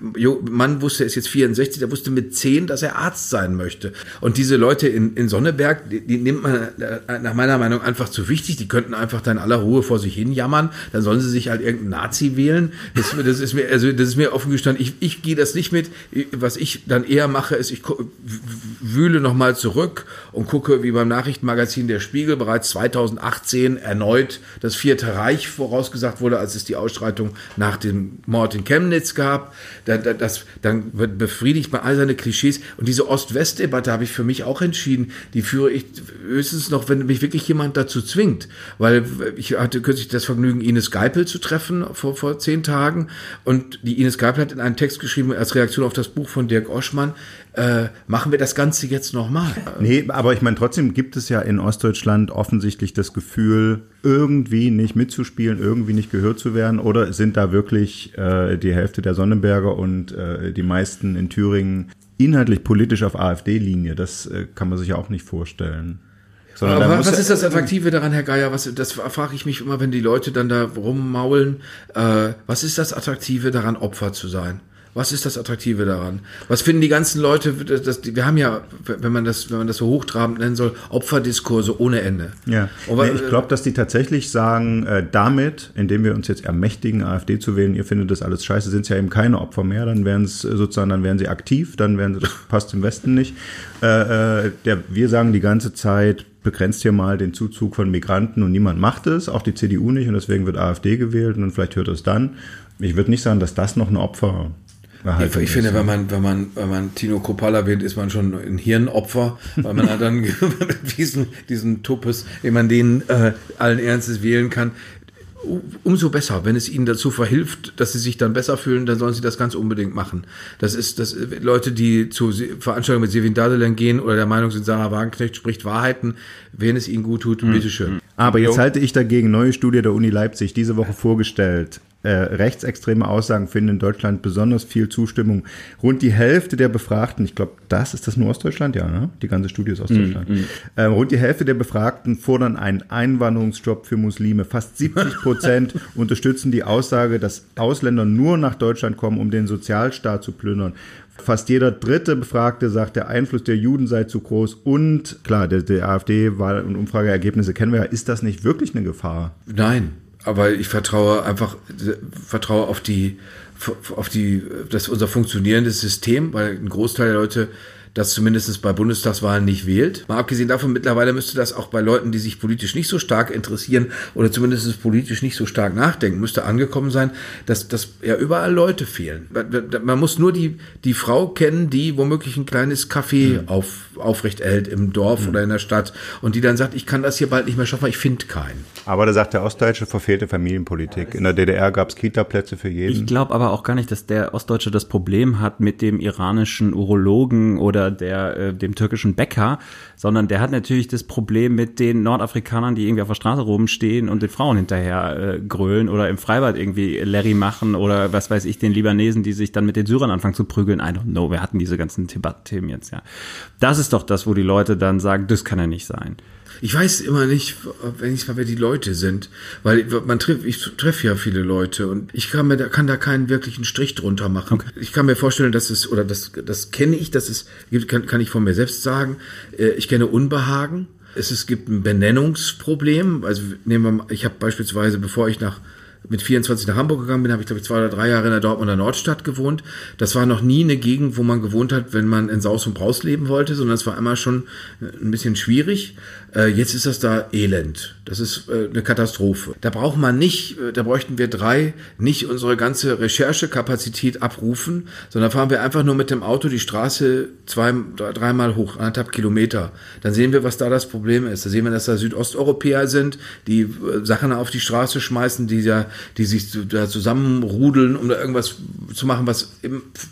[SPEAKER 4] Mann wusste, er ist jetzt 64, der wusste mit 10, dass er Arzt sein möchte. Und diese Leute in, in Sonneberg, die, die nimmt man äh, nach meiner Meinung einfach zu wichtig. Die könnten einfach da in aller Ruhe vor sich hin jammern. Dann sollen sie sich halt irgendeinen Nazi wählen. Das, das ist mir, also das ist mir offen gestanden. Ich, ich gehe das nicht mit. Was ich dann eher mache, ist, ich wühle nochmal zurück und gucke, wie beim Nachrichtenmagazin Der Spiegel bereits 2018 erneut das Vierte Reich vorausgesagt wurde, als es die Ausstreitung nach dem Mord in Chemnitz gab. Das, dann befriedigt man all seine Klischees. Und diese Ost-West-Debatte habe ich für mich auch entschieden. Die führe ich höchstens noch, wenn mich wirklich jemand dazu zwingt. Weil ich hatte kürzlich das Vergnügen, Ines Geipel zu treffen vor, vor zehn Tagen. Und die Ines Geipel hat in einem Text geschrieben, als Reaktion auf das Buch von Dirk Oschmann, äh, machen wir das Ganze jetzt nochmal.
[SPEAKER 2] Nee, aber ich meine, trotzdem gibt es ja in Ostdeutschland offensichtlich das Gefühl, irgendwie nicht mitzuspielen, irgendwie nicht gehört zu werden? Oder sind da wirklich äh, die Hälfte der Sonnenberger und äh, die meisten in Thüringen inhaltlich politisch auf AfD-Linie? Das äh, kann man sich ja auch nicht vorstellen.
[SPEAKER 4] Sondern Aber was ist das Attraktive daran, Herr Geier? Was, das frage ich mich immer, wenn die Leute dann da rummaulen. Äh, was ist das Attraktive daran, Opfer zu sein? Was ist das Attraktive daran? Was finden die ganzen Leute? Das, wir haben ja, wenn man das, wenn man das so hochtrabend nennen soll, Opferdiskurse ohne Ende.
[SPEAKER 2] Ja. Aber, nee, ich glaube, dass die tatsächlich sagen, äh, damit, indem wir uns jetzt ermächtigen, AfD zu wählen, ihr findet das alles scheiße, sind es ja eben keine Opfer mehr. Dann werden es äh, sozusagen, dann werden sie aktiv, dann werden sie, das passt im Westen nicht. Äh, äh, der, wir sagen die ganze Zeit, begrenzt hier mal den Zuzug von Migranten und niemand macht es, auch die CDU nicht und deswegen wird AfD gewählt und vielleicht hört es dann. Ich würde nicht sagen, dass das noch ein Opfer
[SPEAKER 4] ich, ich finde, wenn man, wenn man, wenn man Tino Kopal erwähnt, ist man schon ein Hirnopfer, weil man dann diesen, diesen Tuppes, den man den äh, allen Ernstes wählen kann. Umso besser, wenn es ihnen dazu verhilft, dass sie sich dann besser fühlen, dann sollen sie das ganz unbedingt machen. Das ist, das Leute, die zu Veranstaltungen mit Sevin Dadelan gehen oder der Meinung sind, Sarah Wagenknecht spricht Wahrheiten, wenn es ihnen gut tut, mhm. bitteschön.
[SPEAKER 2] Aber jetzt halte ich dagegen neue Studie der Uni Leipzig diese Woche vorgestellt äh, rechtsextreme Aussagen finden in Deutschland besonders viel Zustimmung. Rund die Hälfte der Befragten, ich glaube, das ist das nur Ostdeutschland, ja, ne? Die ganze Studie ist Ostdeutschland. Mm, mm. Äh, rund die Hälfte der Befragten fordern einen Einwanderungsstopp für Muslime. Fast 70 Prozent unterstützen die Aussage, dass Ausländer nur nach Deutschland kommen, um den Sozialstaat zu plündern. Fast jeder dritte Befragte sagt, der Einfluss der Juden sei zu groß. Und klar, der, der AfD-Wahl- und Umfrageergebnisse kennen wir ja. Ist das nicht wirklich eine Gefahr?
[SPEAKER 4] Nein, aber ich vertraue einfach, vertraue auf die, auf die, das unser funktionierendes System, weil ein Großteil der Leute das zumindest bei Bundestagswahlen nicht wählt. Mal abgesehen davon, mittlerweile müsste das auch bei Leuten, die sich politisch nicht so stark interessieren oder zumindest politisch nicht so stark nachdenken, müsste angekommen sein, dass, dass ja überall Leute fehlen. Man muss nur die, die Frau kennen, die womöglich ein kleines Café mhm. auf, aufrecht hält im Dorf mhm. oder in der Stadt und die dann sagt, ich kann das hier bald nicht mehr schaffen, weil ich finde keinen.
[SPEAKER 2] Aber da sagt der Ostdeutsche verfehlte Familienpolitik. In der DDR gab es Kita-Plätze für jeden.
[SPEAKER 3] Ich glaube aber auch gar nicht, dass der Ostdeutsche das Problem hat mit dem iranischen Urologen oder der, äh, dem türkischen Bäcker, sondern der hat natürlich das Problem mit den Nordafrikanern, die irgendwie auf der Straße rumstehen und den Frauen hinterher äh, grölen oder im Freibad irgendwie Larry machen oder was weiß ich, den Libanesen, die sich dann mit den Syrern anfangen zu prügeln. I don't know, wir hatten diese ganzen Themen jetzt, ja. Das ist doch das, wo die Leute dann sagen, das kann ja nicht sein.
[SPEAKER 4] Ich weiß immer nicht, wenn ich mal, wer die Leute sind, weil man trifft, ich treffe ja viele Leute und ich kann mir da kann da keinen wirklichen Strich drunter machen. Okay. Ich kann mir vorstellen, dass es oder das das kenne ich, dass es gibt, kann, kann ich von mir selbst sagen. Äh, ich kenne Unbehagen. Es, es gibt ein Benennungsproblem. Also nehmen wir mal, ich habe beispielsweise, bevor ich nach mit 24 nach Hamburg gegangen bin, habe ich glaube ich zwei oder drei Jahre in der Dortmunder Nordstadt gewohnt. Das war noch nie eine Gegend, wo man gewohnt hat, wenn man in Saus und Braus leben wollte, sondern es war immer schon ein bisschen schwierig. Äh, jetzt ist das da elend. Das ist äh, eine Katastrophe. Da braucht man nicht, äh, da bräuchten wir drei nicht unsere ganze Recherchekapazität abrufen, sondern fahren wir einfach nur mit dem Auto die Straße zwei, dreimal hoch, anderthalb Kilometer. Dann sehen wir, was da das Problem ist. Da sehen wir, dass da Südosteuropäer sind, die Sachen auf die Straße schmeißen, die ja, die sich da zusammenrudeln, um da irgendwas zu machen, was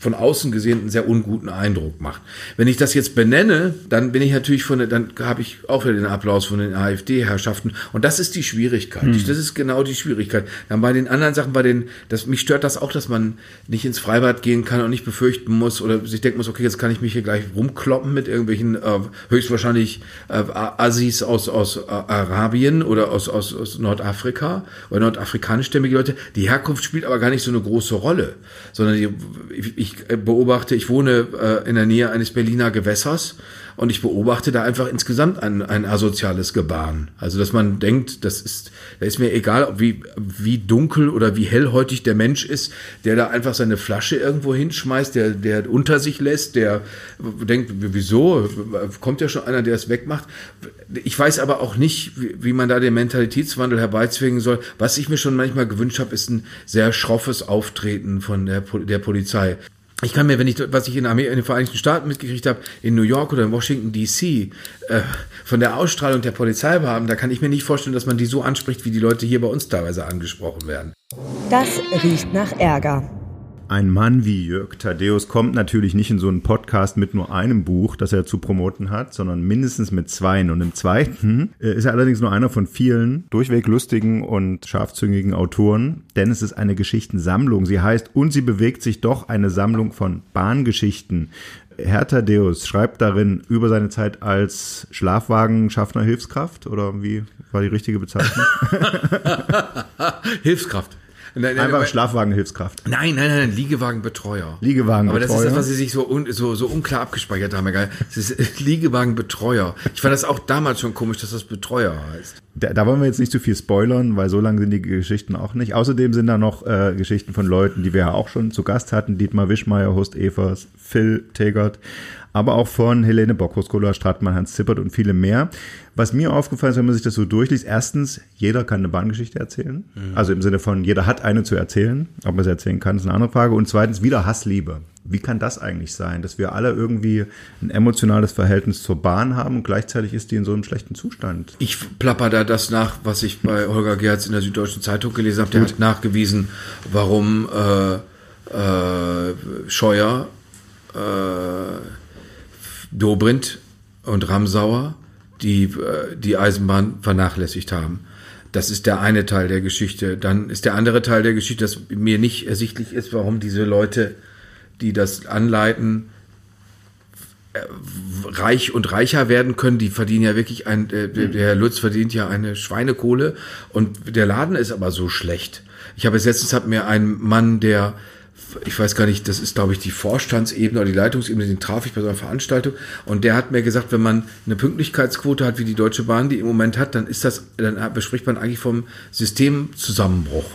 [SPEAKER 4] von außen gesehen einen sehr unguten Eindruck macht. Wenn ich das jetzt benenne, dann bin ich natürlich von, dann habe ich auch wieder den Applaus von den AfD-Herrschaften. Und das ist die Schwierigkeit. Hm. Das ist genau die Schwierigkeit. Dann bei den anderen Sachen, bei den, das, mich stört das auch, dass man nicht ins Freibad gehen kann und nicht befürchten muss oder sich denken muss, okay, jetzt kann ich mich hier gleich rumkloppen mit irgendwelchen äh, höchstwahrscheinlich äh, Assis aus, aus äh, Arabien oder aus, aus, aus Nordafrika oder nordafrikanischstämmige Leute. Die Herkunft spielt aber gar nicht so eine große Rolle, sondern ich, ich beobachte, ich wohne äh, in der Nähe eines Berliner Gewässers und ich beobachte da einfach insgesamt ein, ein asoziales Gebaren. Also, dass man denkt, das ist, da ist mir egal, wie, wie dunkel oder wie hellhäutig der Mensch ist, der da einfach seine Flasche irgendwo hinschmeißt, der, der unter sich lässt, der denkt, wieso? Kommt ja schon einer, der es wegmacht. Ich weiß aber auch nicht, wie, wie man da den Mentalitätswandel herbeizwingen soll. Was ich mir schon manchmal gewünscht habe, ist ein sehr schroffes Auftreten von der, der Polizei ich kann mir, wenn ich, was ich in, Amerika, in den Vereinigten Staaten mitgekriegt habe, in New York oder in Washington DC, äh, von der Ausstrahlung der Polizeibeamten, da kann ich mir nicht vorstellen, dass man die so anspricht, wie die Leute hier bei uns teilweise angesprochen werden.
[SPEAKER 1] Das riecht nach Ärger.
[SPEAKER 2] Ein Mann wie Jörg Thaddeus kommt natürlich nicht in so einen Podcast mit nur einem Buch, das er zu promoten hat, sondern mindestens mit zweien. Und im zweiten äh, ist er allerdings nur einer von vielen durchweg lustigen und scharfzüngigen Autoren, denn es ist eine Geschichtensammlung. Sie heißt Und sie bewegt sich doch eine Sammlung von Bahngeschichten. Herr Thaddeus schreibt darin über seine Zeit als Schlafwagenschaffner Hilfskraft oder wie war die richtige Bezeichnung?
[SPEAKER 4] Hilfskraft.
[SPEAKER 2] Nein, nein, Einfach Schlafwagenhilfskraft.
[SPEAKER 4] Nein, nein, nein, Liegewagenbetreuer.
[SPEAKER 2] Liegewagenbetreuer.
[SPEAKER 4] Aber das ist das, was sie sich so, un, so, so unklar abgespeichert haben. Geil. Das ist Liegewagenbetreuer. Ich fand das auch damals schon komisch, dass das Betreuer heißt.
[SPEAKER 2] Da, da wollen wir jetzt nicht zu viel spoilern, weil so lang sind die Geschichten auch nicht. Außerdem sind da noch äh, Geschichten von Leuten, die wir ja auch schon zu Gast hatten. Dietmar Wischmeier, Horst Evers, Phil Tegert aber auch von Helene Bock, Koskola, Stratmann, Hans Zippert und viele mehr. Was mir aufgefallen ist, wenn man sich das so durchliest, erstens, jeder kann eine Bahngeschichte erzählen. Mhm. Also im Sinne von, jeder hat eine zu erzählen. Ob man sie erzählen kann, ist eine andere Frage. Und zweitens, wieder Hassliebe. Wie kann das eigentlich sein, dass wir alle irgendwie ein emotionales Verhältnis zur Bahn haben und gleichzeitig ist die in so einem schlechten Zustand?
[SPEAKER 4] Ich plapper da das nach, was ich bei Holger Gerz in der Süddeutschen Zeitung gelesen habe. Der hat nachgewiesen, warum äh, äh, Scheuer äh, Dobrindt und Ramsauer, die äh, die Eisenbahn vernachlässigt haben. Das ist der eine Teil der Geschichte. Dann ist der andere Teil der Geschichte, dass mir nicht ersichtlich ist, warum diese Leute, die das anleiten, äh, reich und reicher werden können. Die verdienen ja wirklich ein, äh, der Herr Lutz verdient ja eine Schweinekohle und der Laden ist aber so schlecht. Ich habe jetzt letztens hat mir ein Mann, der ich weiß gar nicht, das ist, glaube ich, die Vorstandsebene oder die Leitungsebene, den traf ich bei so einer Veranstaltung. Und der hat mir gesagt, wenn man eine Pünktlichkeitsquote hat, wie die Deutsche Bahn die im Moment hat, dann ist das, dann bespricht man eigentlich vom Systemzusammenbruch.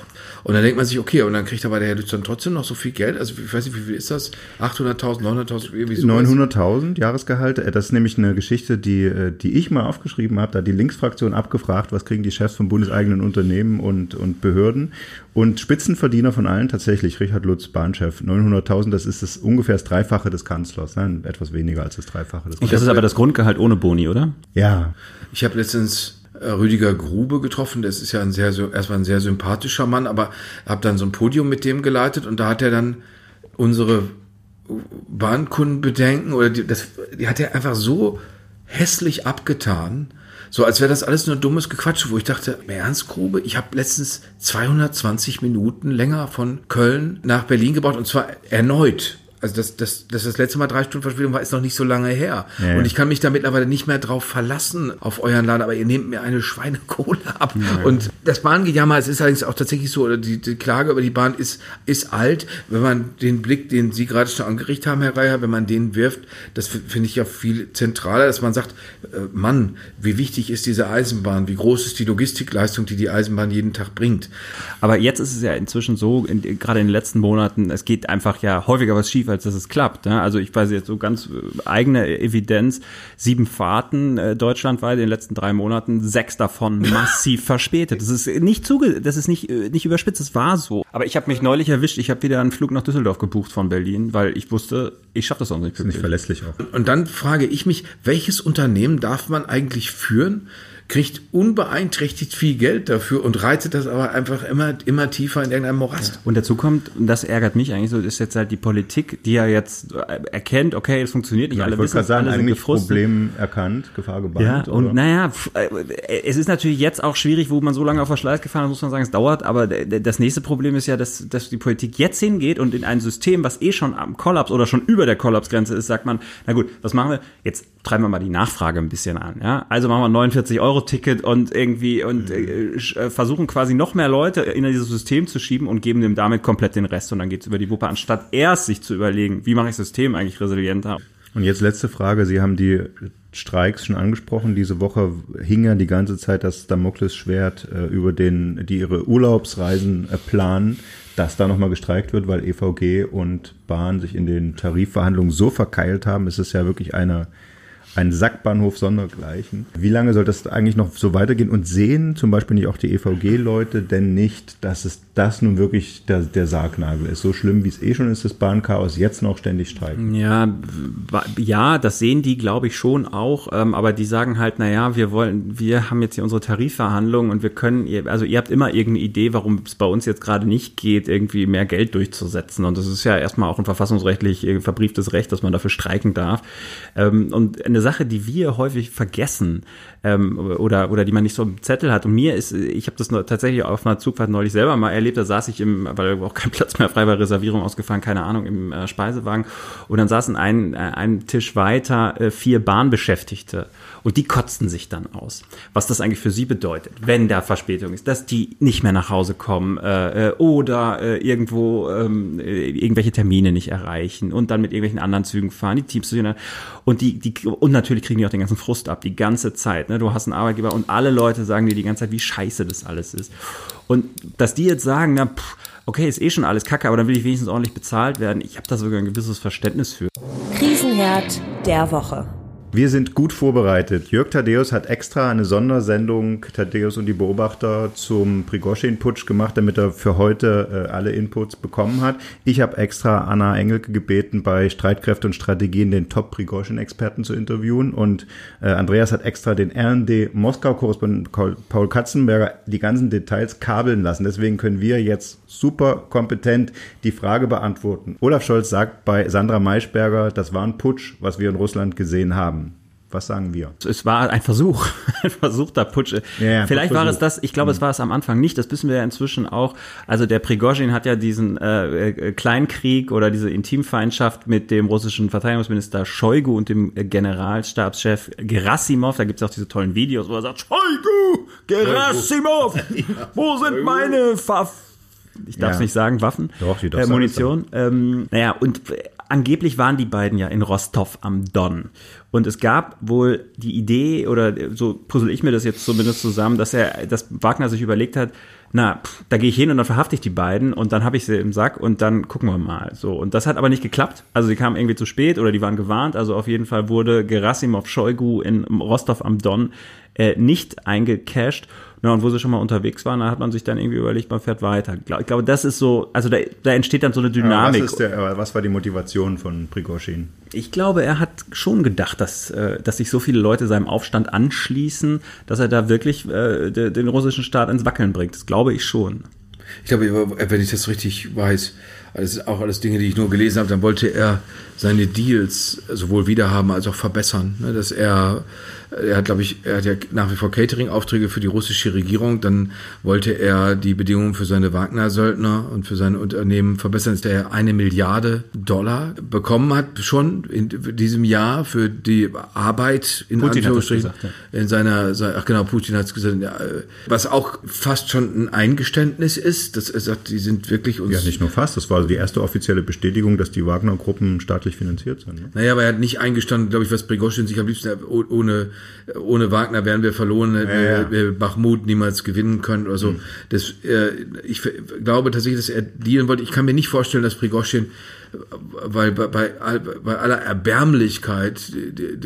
[SPEAKER 4] Und dann denkt man sich, okay, und dann kriegt aber der Herr Lütz dann trotzdem noch so viel Geld. Also ich weiß nicht, wie viel ist das? 800.000, 900.000, irgendwie so.
[SPEAKER 2] 900.000 Jahresgehalt. Äh, Das ist nämlich eine Geschichte, die, äh, die ich mal aufgeschrieben habe. Da hat die Linksfraktion abgefragt, was kriegen die Chefs von bundeseigenen Unternehmen und, und Behörden. Und Spitzenverdiener von allen tatsächlich, Richard Lutz, Bahnchef, 900.000, das ist das ungefähr das Dreifache des Kanzlers. Nein, etwas weniger als das Dreifache des
[SPEAKER 3] Das
[SPEAKER 2] Kanzlers.
[SPEAKER 3] ist aber das Grundgehalt ohne Boni, oder?
[SPEAKER 2] Ja,
[SPEAKER 4] Ich habe letztens Rüdiger Grube getroffen. Das ist ja ein sehr, erstmal ein sehr sympathischer Mann, aber habe dann so ein Podium mit dem geleitet und da hat er dann unsere Bahnkundenbedenken oder die, das, die hat er einfach so hässlich abgetan. So als wäre das alles nur dummes Gequatsche, wo ich dachte, Ernst, Grube, ich habe letztens 220 Minuten länger von Köln nach Berlin gebraucht und zwar erneut. Also das, das, das, das letzte Mal drei Stunden Verspätung war, ist noch nicht so lange her.
[SPEAKER 2] Ja, ja.
[SPEAKER 4] Und ich kann mich da mittlerweile nicht mehr drauf verlassen auf euren Laden, aber ihr nehmt mir eine Schweinekohle ab. Und das Bahngejammer, es ist allerdings auch tatsächlich so, oder die, die Klage über die Bahn ist, ist alt. Wenn man den Blick, den Sie gerade schon angerichtet haben, Herr Reiher, wenn man den wirft, das finde ich ja viel zentraler, dass man sagt, äh, Mann, wie wichtig ist diese Eisenbahn? Wie groß ist die Logistikleistung, die die Eisenbahn jeden Tag bringt?
[SPEAKER 3] Aber jetzt ist es ja inzwischen so, in, gerade in den letzten Monaten, es geht einfach ja häufiger was schief, als dass es klappt. Ne? Also ich weiß jetzt so ganz äh, eigene Evidenz, sieben Fahrten äh, deutschlandweit in den letzten drei Monaten, sechs davon massiv verspätet. Das ist nicht zuge das ist nicht, äh, nicht überspitzt, das war so. Aber ich habe mich neulich erwischt, ich habe wieder einen Flug nach Düsseldorf gebucht von Berlin, weil ich wusste, ich schaffe das auch nicht
[SPEAKER 2] ist nicht verlässlich auch.
[SPEAKER 4] Und dann frage ich mich, welches Unternehmen darf man eigentlich führen, kriegt unbeeinträchtigt viel Geld dafür und reitet das aber einfach immer, immer tiefer in irgendeinem Morast.
[SPEAKER 3] Und dazu kommt, und das ärgert mich eigentlich so, ist jetzt halt die Politik, die ja jetzt erkennt, okay, es funktioniert nicht,
[SPEAKER 2] Ja,
[SPEAKER 3] alle
[SPEAKER 2] ich wollte
[SPEAKER 3] wissen,
[SPEAKER 2] gerade sagen,
[SPEAKER 3] alle sind
[SPEAKER 2] eigentlich
[SPEAKER 3] gefrustet.
[SPEAKER 2] Problem erkannt, Gefahr
[SPEAKER 3] Ja,
[SPEAKER 2] gebannt.
[SPEAKER 3] und
[SPEAKER 2] oder?
[SPEAKER 3] naja, äh, es ist natürlich jetzt auch schwierig, wo man so lange auf der Schleife gefahren ist, muss man sagen, es dauert, aber das nächste Problem ist ja, dass, dass die Politik jetzt hingeht und in ein System, was eh schon am Kollaps oder schon über der Kollapsgrenze ist, sagt man, na gut, was machen wir? Jetzt treiben wir mal die Nachfrage ein bisschen an, ja. Also machen wir ein 49-Euro-Ticket und irgendwie und äh, sch- äh, versuchen quasi noch mehr Leute in dieses System zu schieben und geben dem damit komplett den Rest und dann geht's über die Wuppe, anstatt erst sich zu überlegen, wie mache ich das System eigentlich resilienter.
[SPEAKER 2] Und jetzt letzte Frage. Sie haben die Streiks schon angesprochen. Diese Woche hing ja die ganze Zeit das Damoklesschwert äh, über den, die ihre Urlaubsreisen äh, planen, dass da nochmal gestreikt wird, weil EVG und Bahn sich in den Tarifverhandlungen so verkeilt haben. Es ist ja wirklich eine, ein Sackbahnhof sondergleichen. Wie lange soll das eigentlich noch so weitergehen? Und sehen zum Beispiel nicht auch die EVG-Leute denn nicht, dass es das nun wirklich der, der Sargnagel ist? So schlimm, wie es eh schon ist, das Bahnchaos, jetzt noch ständig streiken.
[SPEAKER 3] Ja, ja, das sehen die, glaube ich, schon auch. Ähm, aber die sagen halt, na ja, wir wollen, wir haben jetzt hier unsere Tarifverhandlungen und wir können, also ihr habt immer irgendeine Idee, warum es bei uns jetzt gerade nicht geht, irgendwie mehr Geld durchzusetzen. Und das ist ja erstmal auch ein verfassungsrechtlich äh, verbrieftes Recht, dass man dafür streiken darf. Ähm, und eine Sache, die wir häufig vergessen ähm, oder oder die man nicht so im Zettel hat. Und mir ist, ich habe das nur tatsächlich auf einer Zugfahrt neulich selber mal erlebt. Da saß ich im, weil auch kein Platz mehr frei war, Reservierung ausgefallen, keine Ahnung, im äh, Speisewagen. Und dann saßen ein, äh, einen Tisch weiter äh, vier Bahnbeschäftigte. Und die kotzten sich dann aus. Was das eigentlich für sie bedeutet, wenn da Verspätung ist, dass die nicht mehr nach Hause kommen äh, äh, oder äh, irgendwo ähm, äh, irgendwelche Termine nicht erreichen und dann mit irgendwelchen anderen Zügen fahren, die Teams zu sehen. Und die, die und natürlich kriegen die auch den ganzen Frust ab, die ganze Zeit. Ne? Du hast einen Arbeitgeber und alle Leute sagen dir die ganze Zeit, wie scheiße das alles ist. Und dass die jetzt sagen, na, pff, okay, ist eh schon alles kacke, aber dann will ich wenigstens ordentlich bezahlt werden. Ich habe da sogar ein gewisses Verständnis für.
[SPEAKER 1] Krisenherd der Woche.
[SPEAKER 2] Wir sind gut vorbereitet. Jörg Thaddeus hat extra eine Sondersendung Thaddeus und die Beobachter zum Prigozhin-Putsch gemacht, damit er für heute äh, alle Inputs bekommen hat. Ich habe extra Anna Engelke gebeten, bei Streitkräfte und Strategien den Top-Prigozhin-Experten zu interviewen. Und äh, Andreas hat extra den RND-Moskau-Korrespondent Paul- Paul Katzenberger die ganzen Details kabeln lassen. Deswegen können wir jetzt super kompetent die Frage beantworten. Olaf Scholz sagt bei Sandra Maischberger, das war ein Putsch, was wir in Russland gesehen haben. Was sagen wir?
[SPEAKER 3] Es war ein Versuch, ein versuchter Putsch.
[SPEAKER 2] Ja,
[SPEAKER 3] Vielleicht war es das, ich glaube, es war es am Anfang nicht, das wissen wir ja inzwischen auch. Also der Prigozhin hat ja diesen äh, äh, Kleinkrieg oder diese Intimfeindschaft mit dem russischen Verteidigungsminister Shoigu und dem äh, Generalstabschef Gerasimov. Da gibt es auch diese tollen Videos, wo er sagt, Shoigu, Gerasimov, wo sind meine Waffen? Ich darf es
[SPEAKER 2] Ja.
[SPEAKER 3] nicht sagen, Waffen,
[SPEAKER 2] Doch, die
[SPEAKER 3] äh, Munition. Ähm, naja, und äh, angeblich waren die beiden ja in Rostov am Don. Und es gab wohl die Idee, oder so puzzle ich mir das jetzt zumindest zusammen, dass er, dass Wagner sich überlegt hat, na, pff, da gehe ich hin und dann verhafte ich die beiden und dann habe ich sie im Sack und dann gucken wir mal. So und das hat aber nicht geklappt. Also sie kamen irgendwie zu spät oder die waren gewarnt. Also auf jeden Fall wurde Gerasimov Shoigu in Rostov am Don äh, nicht eingecashed. Ja, und wo sie schon mal unterwegs waren, da hat man sich dann irgendwie überlegt, man fährt weiter. Ich glaube, das ist so, also da, da entsteht dann so eine Dynamik.
[SPEAKER 2] Was, ist der, was war die Motivation von Prigozhin?
[SPEAKER 3] Ich glaube, er hat schon gedacht, dass, äh, dass sich so viele Leute seinem Aufstand anschließen, dass er da wirklich äh, den russischen Staat ins Wackeln bringt. Das glaube ich schon.
[SPEAKER 4] Ich glaube, wenn ich das richtig weiß, das sind auch alles Dinge, die ich nur gelesen habe, dann wollte er seine Deals sowohl wiederhaben als auch verbessern. Ne? Dass er er hat, glaube ich, er hat ja nach wie vor Catering-Aufträge für die russische Regierung. Dann wollte er die Bedingungen für seine Wagner-Söldner und für sein Unternehmen verbessern, dass er eine Milliarde Dollar bekommen hat, schon in diesem Jahr für die Arbeit in
[SPEAKER 3] Putin Anführungsstrichen gesagt,
[SPEAKER 4] ja. in seiner, ach genau, Putin hat es gesagt, was auch fast schon ein Eingeständnis ist, dass er sagt, die sind wirklich
[SPEAKER 2] uns. Ja, nicht nur fast, das war die erste offizielle Bestätigung, dass die Wagner-Gruppen staatlich finanziert sind. Ne?
[SPEAKER 4] Naja, aber er hat nicht eingestanden, glaube ich, was Prigozhin sich am liebsten ohne ohne Wagner wären wir verloren, hätten ja, ja. wir Bachmut niemals gewinnen können oder so. Mhm. Das, äh, ich glaube tatsächlich, dass er dealen wollte. Ich kann mir nicht vorstellen, dass Prigozhin weil bei, bei, bei aller Erbärmlichkeit,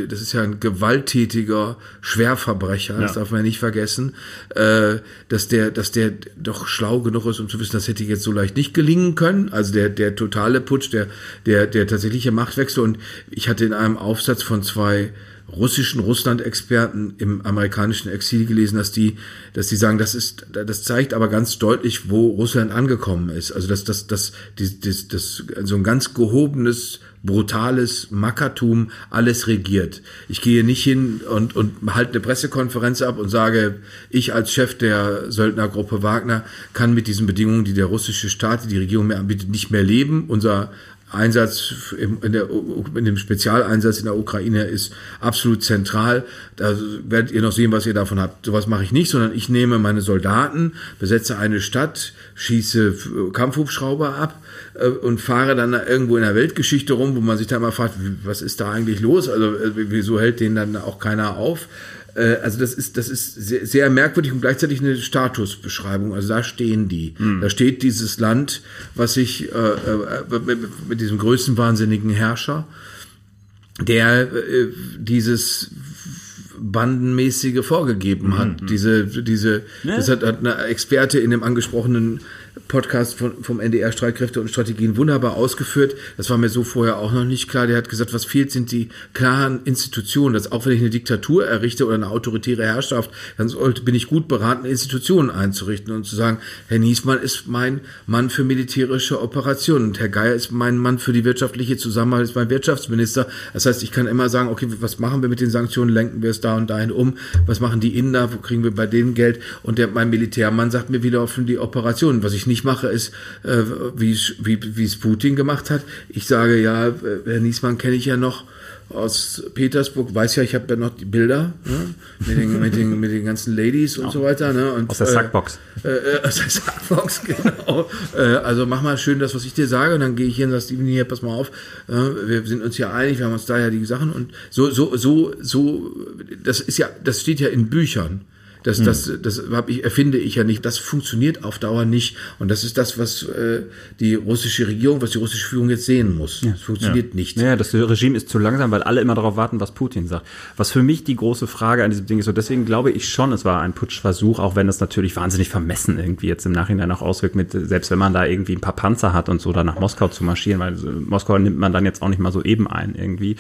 [SPEAKER 4] das ist ja ein gewalttätiger Schwerverbrecher, ja. das darf man ja nicht vergessen, äh, dass der, dass der doch schlau genug ist, um zu wissen, das hätte jetzt so leicht nicht gelingen können. Also der, der totale Putsch, der, der, der tatsächliche Machtwechsel. Und ich hatte in einem Aufsatz von zwei russischen Russland-Experten im amerikanischen Exil gelesen, dass die, dass die sagen, das ist, das zeigt aber ganz deutlich, wo Russland angekommen ist. Also dass das, das, das, das, das so ein ganz gehobenes, brutales Mackertum alles regiert. Ich gehe nicht hin und, und halte eine Pressekonferenz ab und sage, ich als Chef der Söldnergruppe Wagner kann mit diesen Bedingungen, die der russische Staat, die Regierung mir anbietet, nicht mehr leben. Unser Einsatz in, der, in dem Spezialeinsatz in der Ukraine ist absolut zentral. Da werdet ihr noch sehen, was ihr davon habt. Sowas mache ich nicht, sondern ich nehme meine Soldaten, besetze eine Stadt, schieße Kampfhubschrauber ab äh, und fahre dann irgendwo in der Weltgeschichte rum, wo man sich dann mal fragt, was ist da eigentlich los? Also äh, wieso hält den dann auch keiner auf? Äh, also das ist, das ist sehr, sehr, merkwürdig und gleichzeitig eine Statusbeschreibung. Also da stehen die. Mhm. Da steht dieses Land, was sich äh, äh, mit, mit diesem größenwahnsinnigen Herrscher, der äh, dieses bandenmäßige vorgegeben hat. Mhm. Diese, diese, ne? das hat, hat eine Experte in dem angesprochenen Podcast von, vom NDR Streitkräfte und Strategien wunderbar ausgeführt. Das war mir so vorher auch noch nicht klar. Der hat gesagt, was fehlt, sind die klaren Institutionen. Dass auch wenn ich eine Diktatur errichte oder eine autoritäre Herrschaft, dann bin ich gut beraten, Institutionen einzurichten und zu sagen, Herr Niesmann ist mein Mann für militärische Operationen und Herr Geier ist mein Mann für die wirtschaftliche Zusammenarbeit, ist mein Wirtschaftsminister. Das heißt, ich kann immer sagen, okay, was machen wir mit den Sanktionen? Lenken wir es da und dahin um? Was machen die Inder? Wo kriegen wir bei denen Geld? Und der, mein Militärmann sagt mir wieder auf die Operationen, was ich nicht mache, ist, äh, wie, wie, es Putin gemacht hat. Ich sage ja, äh, Herr Niesmann kenne ich ja noch aus Petersburg, weiß ja, ich habe ja noch die Bilder ne? mit, den, mit, den, mit den ganzen Ladies und ja. so weiter. Ne? Und,
[SPEAKER 3] aus der Sackbox.
[SPEAKER 4] Äh, äh, aus der Sackbox, genau. äh, also mach mal schön das, was ich dir sage, und dann gehe ich hin und sage, Steven, hier, pass mal auf, äh, wir sind uns ja einig, wir haben uns da ja die Sachen und so, so, so, so, das ist ja, das steht ja in Büchern. Das, das, hm. das, das hab ich, erfinde ich ja nicht. Das funktioniert auf Dauer nicht. Und das ist das, was äh, die russische Regierung, was die russische Führung jetzt sehen muss. Ja. Das funktioniert
[SPEAKER 3] ja.
[SPEAKER 4] nicht.
[SPEAKER 3] Ja, das Regime ist zu langsam, weil alle immer darauf warten, was Putin sagt. Was für mich die große Frage an diesem Ding ist, und deswegen glaube ich schon, es war ein Putschversuch, auch wenn es natürlich wahnsinnig vermessen irgendwie jetzt im Nachhinein auch auswirkt, mit, selbst wenn man da irgendwie ein paar Panzer hat und so, da nach Moskau zu marschieren, weil Moskau nimmt man dann jetzt auch nicht mal so eben ein irgendwie.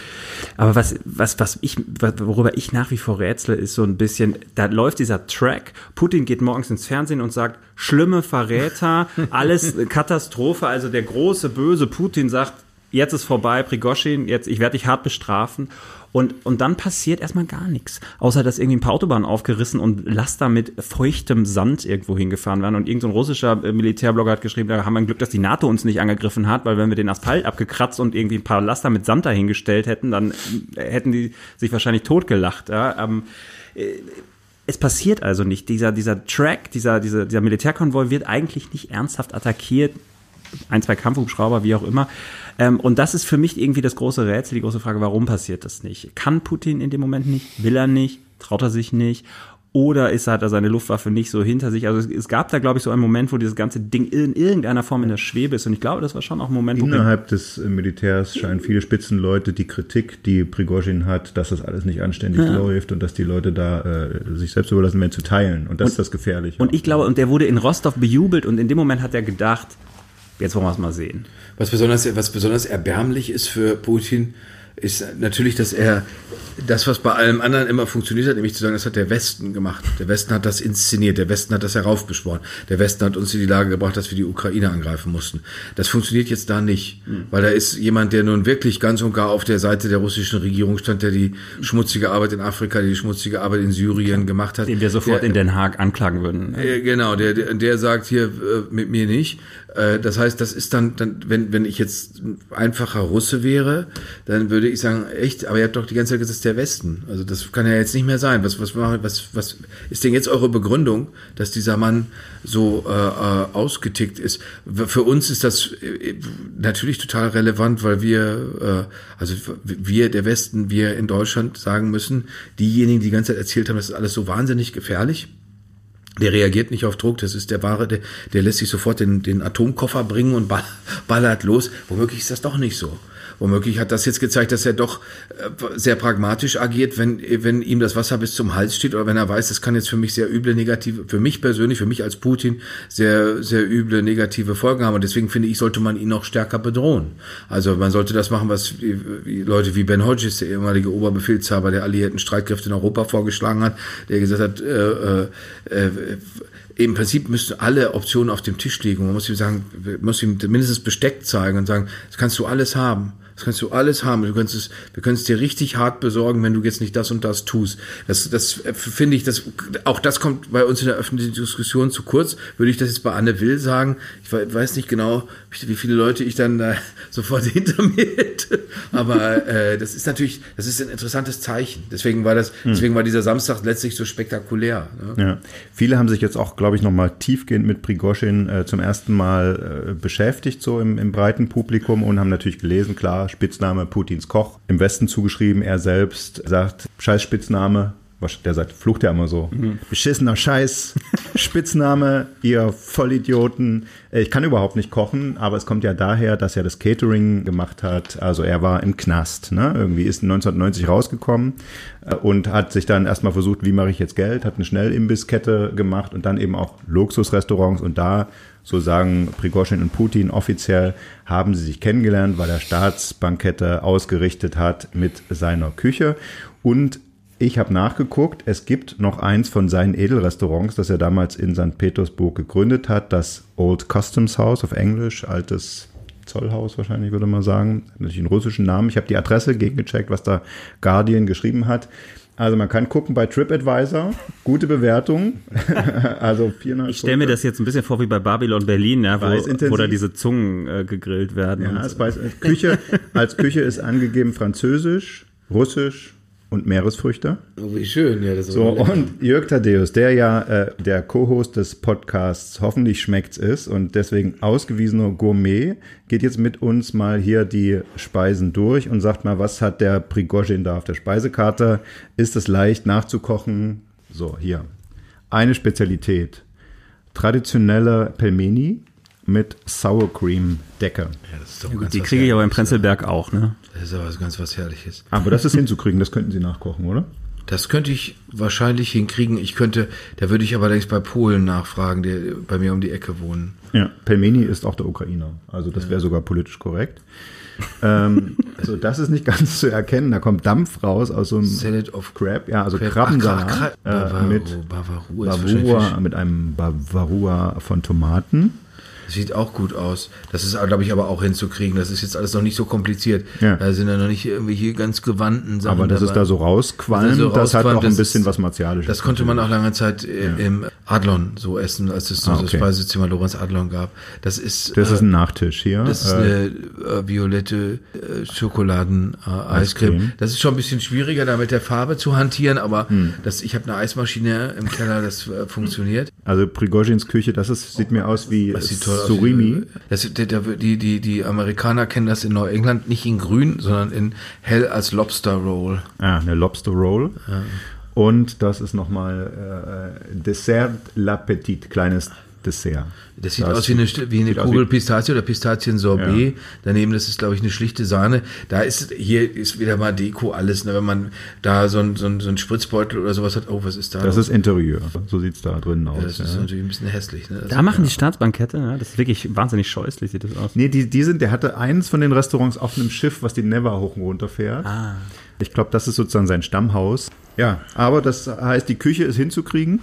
[SPEAKER 3] Aber was, was, was ich, worüber ich nach wie vor rätsle, ist so ein bisschen, da läuft dieser Track. Putin geht morgens ins Fernsehen und sagt, schlimme Verräter, alles Katastrophe. Also der große, böse Putin sagt, jetzt ist vorbei, Prigoschin, jetzt, ich werde dich hart bestrafen. Und, und dann passiert erstmal gar nichts. Außer, dass irgendwie ein paar Autobahnen aufgerissen und Laster mit feuchtem Sand irgendwo hingefahren werden. Und irgendein so russischer äh, Militärblogger hat geschrieben, da haben wir ein Glück, dass die NATO uns nicht angegriffen hat, weil wenn wir den Asphalt abgekratzt und irgendwie ein paar Laster mit Sand dahingestellt hätten, dann äh, hätten die sich wahrscheinlich totgelacht. Ja? Ähm, äh, es passiert also nicht. Dieser, dieser Track, dieser, dieser, dieser Militärkonvoi wird eigentlich nicht ernsthaft attackiert. Ein, zwei Kampfhubschrauber, wie auch immer. Ähm, und das ist für mich irgendwie das große Rätsel, die große Frage, warum passiert das nicht? Kann Putin in dem Moment nicht? Will er nicht? Traut er sich nicht? Oder ist, hat er seine Luftwaffe nicht so hinter sich? Also es, es gab da, glaube ich, so einen Moment, wo dieses ganze Ding in irgendeiner Form in der Schwebe ist. Und ich glaube, das war schon auch ein Moment, wo
[SPEAKER 2] Innerhalb des äh, Militärs scheinen viele Spitzenleute die Kritik, die Prigozhin hat, dass das alles nicht anständig
[SPEAKER 3] Ja.
[SPEAKER 2] läuft und dass die Leute da äh, sich selbst überlassen werden, zu teilen. Und das ist das Gefährliche.
[SPEAKER 3] Und ich glaube, und der wurde in Rostov bejubelt und in dem Moment hat er gedacht, jetzt wollen wir es mal sehen.
[SPEAKER 4] Was besonders, was besonders erbärmlich ist für Putin, ist natürlich, dass er das, was bei allem anderen immer funktioniert hat, nämlich zu sagen, das hat der Westen gemacht. Der Westen hat das inszeniert, der Westen hat das heraufbeschworen, der Westen hat uns in die Lage gebracht, dass wir die Ukraine angreifen mussten. Das funktioniert jetzt da nicht, weil da ist jemand, der nun wirklich ganz und gar auf der Seite der russischen Regierung stand, der die schmutzige Arbeit in Afrika, die schmutzige Arbeit in Syrien gemacht hat.
[SPEAKER 3] Den wir sofort
[SPEAKER 4] der,
[SPEAKER 3] in Den Haag anklagen würden.
[SPEAKER 4] äh, Genau, der, der, der sagt hier äh, mit mir nicht. Äh, Das heißt, das ist dann, dann wenn, wenn ich jetzt ein einfacher Russe wäre, dann würde ich sagen, echt, aber ihr habt doch die ganze Zeit gesagt, der Westen. Also das kann ja jetzt nicht mehr sein. Was, was, was, was ist denn jetzt eure Begründung, dass dieser Mann so äh, äh, ausgetickt ist? Für uns ist das äh, natürlich total relevant, weil wir, äh, also wir, der Westen, wir in Deutschland sagen müssen, diejenigen, die die ganze Zeit erzählt haben, das ist alles so wahnsinnig gefährlich. Der reagiert nicht auf Druck, das ist der Wahre, der, der lässt sich sofort den, den Atomkoffer bringen und ball- ballert los. Womöglich ist das doch nicht so. Womöglich hat das jetzt gezeigt, dass er doch äh, sehr pragmatisch agiert, wenn, wenn ihm das Wasser bis zum Hals steht oder wenn er weiß, das kann jetzt für mich sehr üble negative, für mich persönlich, für mich als Putin, sehr, sehr üble negative Folgen haben. Und deswegen finde ich, sollte man ihn noch stärker bedrohen. Also man sollte das machen, was Leute wie Ben Hodges, der ehemalige Oberbefehlshaber der alliierten Streitkräfte in Europa vorgeschlagen hat, der gesagt hat, äh, äh, äh, im Prinzip müssten alle Optionen auf dem Tisch liegen. Man muss ihm sagen, muss ihm mindestens Besteck zeigen und sagen, das kannst du alles haben. Das kannst du alles haben. Du kannst es, wir können es dir richtig hart besorgen, wenn du jetzt nicht das und das tust. Das, das äh, finde ich, das, auch das kommt bei uns in der öffentlichen Diskussion zu kurz. Würde ich das jetzt bei Anne Will sagen? Ich we- weiß nicht genau, wie viele Leute ich dann da sofort hinter mir hätte. Aber äh, das ist natürlich, das ist ein interessantes Zeichen. Deswegen war das, deswegen war dieser Samstag letztlich so spektakulär. Ne?
[SPEAKER 2] Ja. Viele haben sich jetzt auch, glaube ich, nochmal tiefgehend mit Prigozhin äh, zum ersten Mal äh, beschäftigt, so im, im breiten Publikum und haben natürlich gelesen, klar, Spitzname Putins Koch, im Westen zugeschrieben, er selbst sagt, scheiß Spitzname, der sagt, flucht ja immer so, beschissener Scheiß, Spitzname, ihr Vollidioten. Äh, Ich kann überhaupt nicht kochen, aber es kommt ja daher, dass er das Catering gemacht hat. Also er war im Knast, ne? Irgendwie ist 1990 rausgekommen äh, und hat sich dann erstmal versucht, wie mache ich jetzt Geld, hat eine Schnellimbisskette gemacht und dann eben auch Luxusrestaurants und da, so sagen Prigozhin und Putin offiziell, haben sie sich kennengelernt, weil er Staatsbankette ausgerichtet hat mit seiner Küche und ich habe nachgeguckt, es gibt noch eins von seinen Edelrestaurants, das er damals in St. Petersburg gegründet hat, das Old Customs House auf Englisch, altes Zollhaus wahrscheinlich würde man sagen, natürlich einen russischen Namen. Ich habe die Adresse gegengecheckt, was da Guardian geschrieben hat. Also man kann gucken bei TripAdvisor, gute Bewertung, also viereinhalb
[SPEAKER 3] Ich stelle mir das jetzt ein bisschen vor wie bei Babylon Berlin, ja, wo, wo da diese Zungen äh, gegrillt werden.
[SPEAKER 2] Ja, es weiß, Küche, als Küche ist angegeben Französisch, Russisch und Meeresfrüchte.
[SPEAKER 4] Oh, wie schön, ja, das
[SPEAKER 2] So, und Jörg Thaddeus, der ja äh, der Co-Host des Podcasts Hoffentlich schmeckt's ist und deswegen ausgewiesener Gourmet, geht jetzt mit uns mal hier die Speisen durch und sagt mal, was hat der Prigozhin da auf der Speisekarte? Ist es leicht nachzukochen? So, hier. Eine Spezialität. Traditionelle Pelmeni mit Sour Cream Decke.
[SPEAKER 4] Ja, das ist doch
[SPEAKER 3] Gut,
[SPEAKER 4] ganz
[SPEAKER 3] die kriege ich aber im
[SPEAKER 4] Herrliches.
[SPEAKER 3] Prenzlberg auch, ne?
[SPEAKER 4] Das ist aber ganz was Herrliches.
[SPEAKER 2] Aber das ist hinzukriegen, das könnten Sie nachkochen, oder?
[SPEAKER 4] Das könnte ich wahrscheinlich hinkriegen. Ich könnte, da würde ich aber längst bei Polen nachfragen, die bei mir um die Ecke wohnen.
[SPEAKER 2] Ja, Pelmeni ist auch der Ukrainer. Also das wäre sogar politisch korrekt. ähm, also das ist nicht ganz zu erkennen. Da kommt Dampf raus aus so einem
[SPEAKER 4] Salad of
[SPEAKER 2] Crab. Ja, also
[SPEAKER 4] Crab.
[SPEAKER 2] Krabbensalat äh, mit
[SPEAKER 4] Bavaru, Bavaru ist wahrscheinlich
[SPEAKER 2] Bavua, mit einem Bavaroa von Tomaten.
[SPEAKER 4] Das sieht auch gut aus. Das ist, glaube ich, aber auch hinzukriegen. Das ist jetzt alles noch nicht so kompliziert.
[SPEAKER 2] Ja.
[SPEAKER 4] Da sind ja noch nicht irgendwelche ganz gewandten Sachen
[SPEAKER 2] Aber das ist da so rausqualmt,
[SPEAKER 4] Das so
[SPEAKER 2] das hat auch ein
[SPEAKER 4] das
[SPEAKER 2] bisschen was Martialisches.
[SPEAKER 4] Das konnte man auch lange Zeit äh, im Adlon so essen, als es
[SPEAKER 2] Ah,
[SPEAKER 4] das
[SPEAKER 2] okay.
[SPEAKER 4] Speisezimmer Lorenz Adlon gab. Das ist,
[SPEAKER 2] Das
[SPEAKER 4] äh,
[SPEAKER 2] ist ein Nachtisch hier.
[SPEAKER 4] Das ist
[SPEAKER 2] Äh,
[SPEAKER 4] eine äh, violette äh, Schokoladen-Eiscreme.
[SPEAKER 2] Eiscreme.
[SPEAKER 4] das ist schon ein bisschen schwieriger, da mit der Farbe zu hantieren, aber
[SPEAKER 2] Hm.
[SPEAKER 4] das, ich habe eine Eismaschine im Keller, das äh, funktioniert.
[SPEAKER 2] also Prigozhins Küche, das ist, sieht mir aus wie
[SPEAKER 4] Das sieht toll
[SPEAKER 2] Surimi.
[SPEAKER 4] Das, der, die, die, die Amerikaner kennen das in Neuengland nicht in grün, sondern in hell als Lobster Roll.
[SPEAKER 2] Ah, eine Lobster Roll. Und das ist nochmal äh, Dessert l'Appetit, kleines Dessert.
[SPEAKER 4] Das sieht aus wie eine, wie eine Kugel Pistazie oder Pistaziensorbet. Ja. Daneben, das ist, glaube ich, eine schlichte Sahne. Da ist, hier ist wieder mal Deko alles. Ne? Wenn man da so ein, so, ein, so ein Spritzbeutel oder sowas hat, oh, was ist da?
[SPEAKER 2] Das ist Interieur. So sieht's da drinnen aus. Ja,
[SPEAKER 4] das ist ja. natürlich ein bisschen hässlich. Ne?
[SPEAKER 3] da ist, machen die Staatsbankette, das ist wirklich wahnsinnig scheußlich, sieht das aus.
[SPEAKER 2] Nee, die, die sind, der hatte eins von den Restaurants auf einem Schiff, was die Never hoch und runter fährt. Ah. Ich glaube, das ist sozusagen sein Stammhaus. Ja, aber das heißt, die Küche ist hinzukriegen.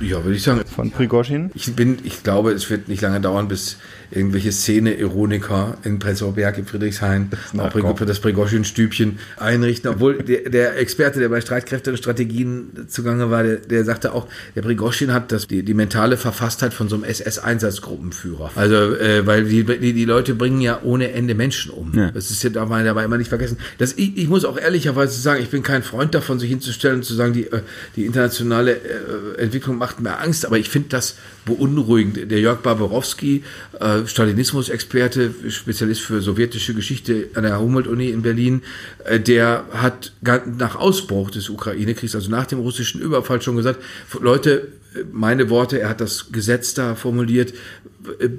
[SPEAKER 4] Ja, würde ich sagen.
[SPEAKER 2] Von Prigozhin?
[SPEAKER 4] Ich bin, ich glaube, es wird nicht lange dauern, bis irgendwelche Szene-Ironiker in Prenzlauer Berg, in Friedrichshain, auch das Prigozhin-Stübchen einrichten. Obwohl der, der, Experte, der bei Streitkräfte und Strategien zugange war, der, der sagte auch, der Prigozhin hat das, die, die mentale Verfasstheit von so einem SS-Einsatzgruppenführer. Also, äh, weil die, die, die Leute bringen ja ohne Ende Menschen um. Ja. Das ist ja man dabei immer nicht vergessen. Das, ich, ich muss auch ehrlicherweise sagen, ich bin kein Freund davon, sich hinzustellen und zu sagen, die, äh, die internationale äh, Entwicklung macht mir Angst, aber ich finde das beunruhigend. Der Jörg Barbarowski, äh, Stalinismus-Experte, Spezialist für sowjetische Geschichte an der Humboldt-Uni in Berlin, äh, der hat nach Ausbruch des Ukraine-Kriegs, also nach dem russischen Überfall schon gesagt, Leute, meine Worte, er hat das Gesetz da formuliert,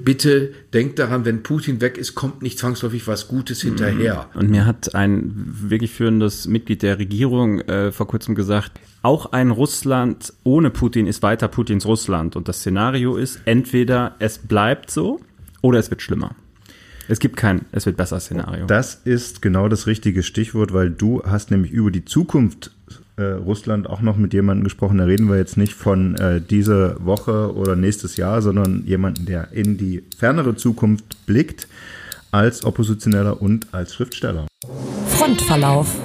[SPEAKER 4] bitte denkt daran, wenn Putin weg ist, kommt nicht zwangsläufig was Gutes hinterher.
[SPEAKER 3] Und mir hat ein wirklich führendes Mitglied der Regierung äh, vor kurzem gesagt, auch ein Russland ohne Putin ist weiter Putins Russland. Und das Szenario ist, entweder es bleibt so oder es wird schlimmer. Es gibt kein, es wird besser Szenario.
[SPEAKER 2] Das ist genau das richtige Stichwort, weil du hast nämlich über die Zukunft äh, Russland auch noch mit jemandem gesprochen. Da reden wir jetzt nicht von äh, dieser Woche oder nächstes Jahr, sondern jemanden, der in die fernere Zukunft blickt als Oppositioneller und als Schriftsteller.
[SPEAKER 1] Frontverlauf.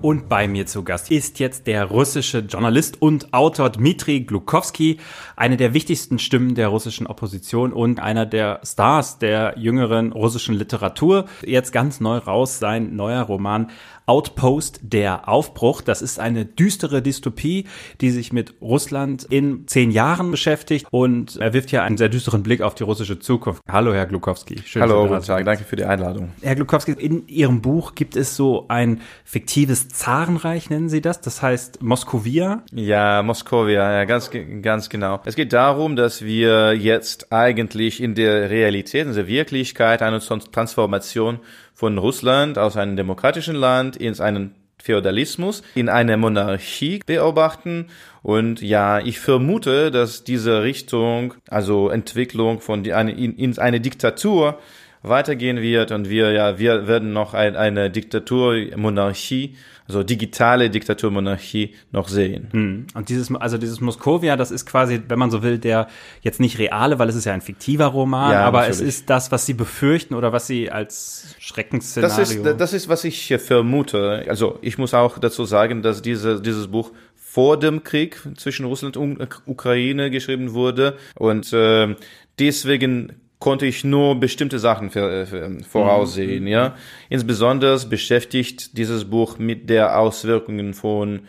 [SPEAKER 3] Und bei mir zu Gast ist jetzt der russische Journalist und Autor Dmitri Glukowski, eine der wichtigsten Stimmen der russischen Opposition und einer der Stars der jüngeren russischen Literatur. Jetzt ganz neu raus sein neuer Roman Outpost, der Aufbruch. Das ist eine düstere Dystopie, die sich mit Russland in zehn Jahren beschäftigt und er wirft hier einen sehr düsteren Blick auf die russische Zukunft. Hallo, Herr Glukowski.
[SPEAKER 5] Schön, Hallo, guten Tag. Danke für die Einladung.
[SPEAKER 3] Herr Glukowski, in Ihrem Buch gibt es so ein fiktives Zarenreich, nennen Sie das? Das heißt Moskowia?
[SPEAKER 5] Ja, Moskowia, ja, ganz, ganz genau. Es geht darum, dass wir jetzt eigentlich in der Realität, in der Wirklichkeit eine Transformation von Russland aus einem demokratischen Land in einen Feudalismus, in eine Monarchie beobachten. Und ja, ich vermute, dass diese Richtung, also Entwicklung von die, eine, in, in eine Diktatur weitergehen wird und wir ja, wir werden noch ein, eine Diktatur, Monarchie also digitale Diktaturmonarchie noch sehen.
[SPEAKER 3] Hm. Und dieses, also dieses Moskowia, das ist quasi, wenn man so will, der jetzt nicht reale, weil es ist ja ein fiktiver Roman, ja, aber natürlich. es ist das, was Sie befürchten oder was Sie als Schreckensszenario.
[SPEAKER 5] Das ist, das ist, was ich vermute. Also ich muss auch dazu sagen, dass diese, dieses Buch vor dem Krieg zwischen Russland und Ukraine geschrieben wurde und äh, deswegen konnte ich nur bestimmte Sachen für, für, voraussehen, mhm. ja. Insbesondere beschäftigt dieses Buch mit der Auswirkungen von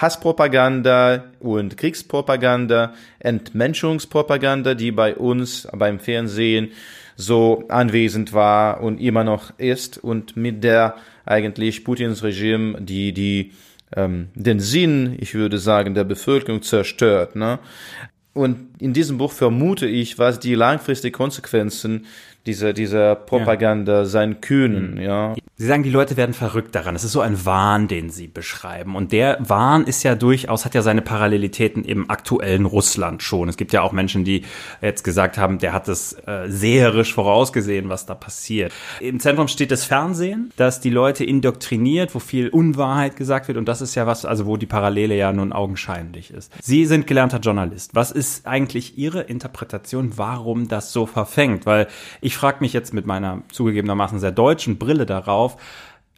[SPEAKER 5] Hasspropaganda und Kriegspropaganda, Entmenschungspropaganda, die bei uns beim Fernsehen so anwesend war und immer noch ist und mit der eigentlich Putins Regime, die die ähm, den Sinn, ich würde sagen, der Bevölkerung zerstört. Ne? Und in diesem Buch vermute ich, was die langfristigen Konsequenzen dieser, dieser Propaganda ja. sein können, mhm. ja.
[SPEAKER 3] Sie sagen, die Leute werden verrückt daran. Es ist so ein Wahn, den Sie beschreiben. Und der Wahn ist ja durchaus, hat ja seine Parallelitäten im aktuellen Russland schon. Es gibt ja auch Menschen, die jetzt gesagt haben, der hat es äh, seherisch vorausgesehen, was da passiert. Im Zentrum steht das Fernsehen, das die Leute indoktriniert, wo viel Unwahrheit gesagt wird. Und das ist ja was, also wo die Parallele ja nun augenscheinlich ist. Sie sind gelernter Journalist. Was ist eigentlich Ihre Interpretation, warum das so verfängt? Weil ich frage mich jetzt mit meiner zugegebenermaßen sehr deutschen Brille darauf,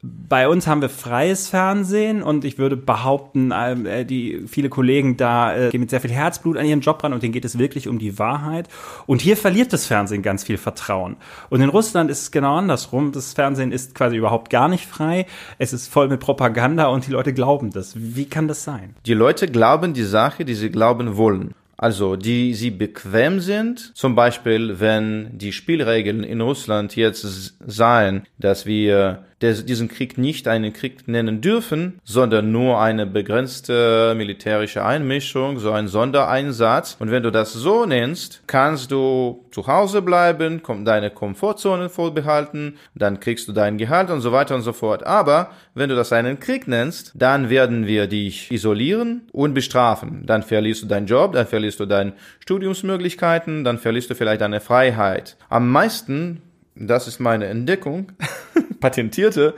[SPEAKER 3] bei uns haben wir freies Fernsehen und ich würde behaupten, äh, die viele Kollegen da äh, gehen mit sehr viel Herzblut an ihren Job ran und denen geht es wirklich um die Wahrheit. Und hier verliert das Fernsehen ganz viel Vertrauen. Und in Russland ist es genau andersrum. Das Fernsehen ist quasi überhaupt gar nicht frei. Es ist voll mit Propaganda und die Leute glauben das. Wie kann das sein?
[SPEAKER 5] Die Leute glauben die Sache, die sie glauben wollen. Also, die sie bequem sind, zum Beispiel, wenn die Spielregeln in Russland jetzt seien, dass wir des, diesen Krieg nicht einen Krieg nennen dürfen, sondern nur eine begrenzte militärische Einmischung, so ein Sondereinsatz. Und wenn du das so nennst, kannst du zu Hause bleiben, deine Komfortzone vorbehalten, dann kriegst du dein Gehalt und so weiter und so fort. Aber wenn du das einen Krieg nennst, dann werden wir dich isolieren und bestrafen. Dann verlierst du deinen Job, dann verlierst du deine Studiumsmöglichkeiten, dann verlierst du vielleicht deine Freiheit. Am meisten das ist meine Entdeckung, patentierte,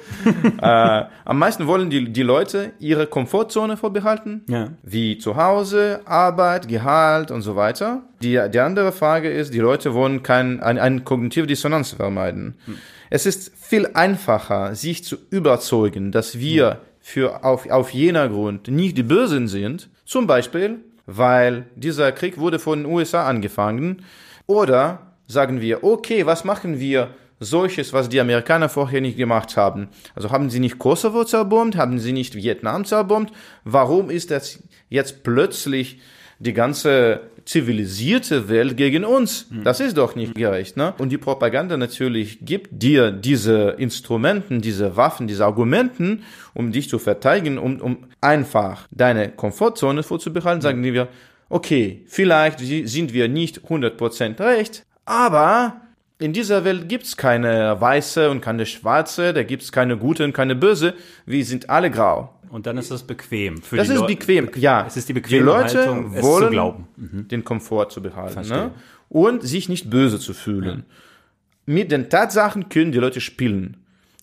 [SPEAKER 5] äh, am meisten wollen die, die Leute ihre Komfortzone vorbehalten,
[SPEAKER 3] Ja.
[SPEAKER 5] wie zu Hause, Arbeit, Gehalt und so weiter. Die, die andere Frage ist, die Leute wollen kein, ein, eine kognitive Dissonanz vermeiden. Es ist viel einfacher, sich zu überzeugen, dass wir für auf, auf jener Grund nicht die Bösen sind, zum Beispiel, weil dieser Krieg wurde von den USA angefangen, oder sagen wir, okay, was machen wir solches, was die Amerikaner vorher nicht gemacht haben? Also haben sie nicht Kosovo zerbombt, haben sie nicht Vietnam zerbombt? Warum ist das jetzt plötzlich die ganze zivilisierte Welt gegen uns? Das ist doch nicht gerecht, ne? Und die Propaganda natürlich gibt dir diese Instrumenten, diese Waffen, diese Argumenten, um dich zu verteidigen, um, um einfach deine Komfortzone vorzubehalten, sagen wir, okay, vielleicht sind wir nicht 100% recht, aber in dieser Welt gibt's keine weiße und keine schwarze, da gibt's keine gute und keine böse, wir sind alle grau.
[SPEAKER 3] Und dann ist das bequem. Für
[SPEAKER 5] Das
[SPEAKER 3] die
[SPEAKER 5] ist
[SPEAKER 3] Leu-
[SPEAKER 5] bequem, ja.
[SPEAKER 3] Es ist die
[SPEAKER 5] Die
[SPEAKER 3] bequeme
[SPEAKER 5] Leute
[SPEAKER 3] Haltung, es zu
[SPEAKER 5] wollen
[SPEAKER 3] glauben.
[SPEAKER 5] den Komfort zu behalten ne? und sich nicht böse zu fühlen. Mit den Tatsachen können die Leute spielen.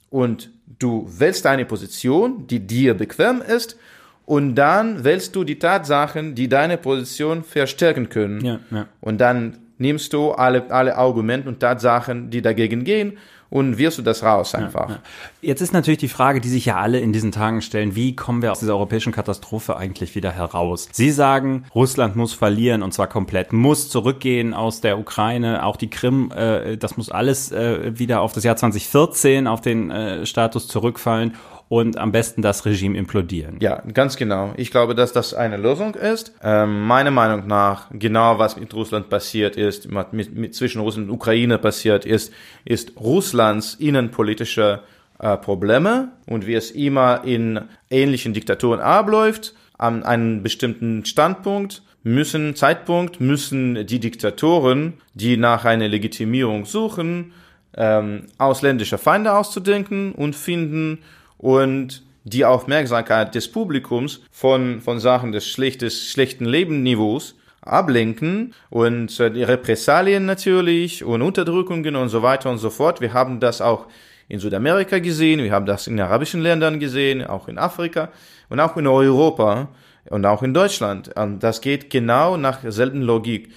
[SPEAKER 5] Und du wählst eine Position, die dir bequem ist, und dann wählst du die Tatsachen, die deine Position verstärken können.
[SPEAKER 3] Ja, ja.
[SPEAKER 5] Und dann nimmst du alle, alle Argumente und Tatsachen, die dagegen gehen, und wirst du das raus einfach.
[SPEAKER 3] Jetzt ist natürlich die Frage, die sich ja alle in diesen Tagen stellen, wie kommen wir aus dieser europäischen Katastrophe eigentlich wieder heraus? Sie sagen, Russland muss verlieren und zwar komplett, muss zurückgehen aus der Ukraine, auch die Krim, äh, das muss alles äh, wieder auf das Jahr 2014, auf den äh, Status zurückfallen und am besten das Regime implodieren.
[SPEAKER 5] Ja, ganz genau. Ich glaube, dass das eine Lösung ist. Ähm, meiner Meinung nach, genau was mit Russland passiert ist, mit, mit zwischen Russland und Ukraine passiert ist, ist Russlands innenpolitische äh, Probleme und wie es immer in ähnlichen Diktaturen abläuft, an einem bestimmten Standpunkt müssen, Zeitpunkt, müssen die Diktatoren, die nach einer Legitimierung suchen, ähm, ausländische Feinde auszudenken und finden und die Aufmerksamkeit des Publikums von, von Sachen des schlechtes, schlechten Lebensniveaus ablenken und äh, Repressalien natürlich und Unterdrückungen und so weiter und so fort. Wir haben das auch in Südamerika gesehen, wir haben das in arabischen Ländern gesehen, auch in Afrika und auch in Europa und auch in Deutschland. Und das geht genau nach derselben Logik.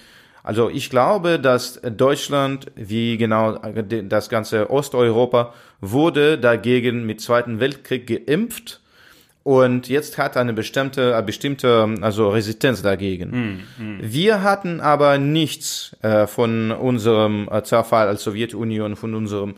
[SPEAKER 5] Also ich glaube, dass Deutschland, wie genau das ganze Osteuropa, wurde dagegen mit Zweiten Weltkrieg geimpft und jetzt hat eine bestimmte, eine bestimmte also Resistenz dagegen. Wir hatten aber nichts äh, von unserem äh, Zerfall als Sowjetunion, von unserem,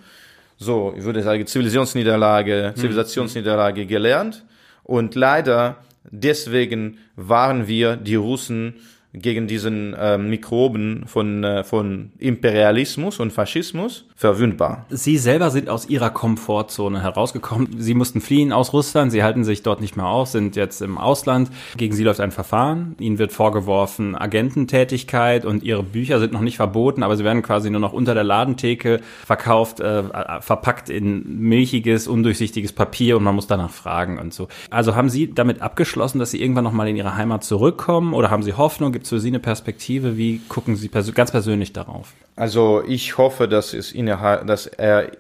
[SPEAKER 5] so, ich würde sagen, Zivilisationsniederlage, Zivilisationsniederlage gelernt. Und leider deswegen waren wir die Russen gegen diesen äh, Mikroben von, äh, von Imperialismus und Faschismus verwundbar.
[SPEAKER 3] Sie selber sind aus ihrer Komfortzone herausgekommen. Sie mussten fliehen aus Russland. Sie halten sich dort nicht mehr auf, sind jetzt im Ausland. Gegen sie läuft ein Verfahren. Ihnen wird vorgeworfen Agententätigkeit und ihre Bücher sind noch nicht verboten, aber sie werden quasi nur noch unter der Ladentheke verkauft, äh, verpackt in milchiges, undurchsichtiges Papier und man muss danach fragen und so. Also haben Sie damit abgeschlossen, dass Sie irgendwann noch mal in Ihre Heimat zurückkommen oder haben Sie Hoffnung? Gibt es für Sie eine Perspektive? Wie gucken Sie pers ganz persönlich darauf?
[SPEAKER 5] Also ich hoffe, dass es innerhalb, dass er,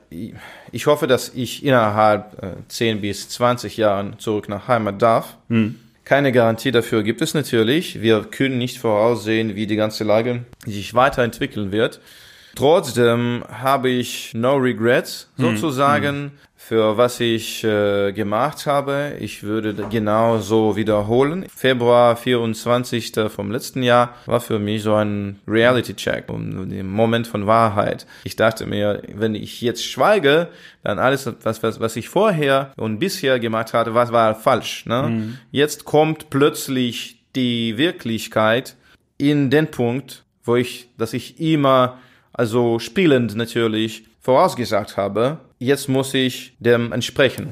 [SPEAKER 5] ich hoffe, dass ich innerhalb äh, 10 bis 20 Jahren zurück nach Heimat darf. Keine Garantie dafür gibt es natürlich. Wir können nicht voraussehen, wie die ganze Lage sich weiterentwickeln wird. Trotzdem habe ich no regrets sozusagen für was ich äh, gemacht habe. Ich würde genau so wiederholen. Februar 24. vom letzten Jahr war für mich so ein Reality-Check, um den Moment von Wahrheit. Ich dachte mir, wenn ich jetzt schweige, dann alles, was, was, was ich vorher und bisher gemacht hatte, was war falsch. Ne? Jetzt kommt plötzlich die Wirklichkeit in den Punkt, wo ich, dass ich immer, also spielend natürlich, vorausgesagt habe, jetzt muss ich dem entsprechen.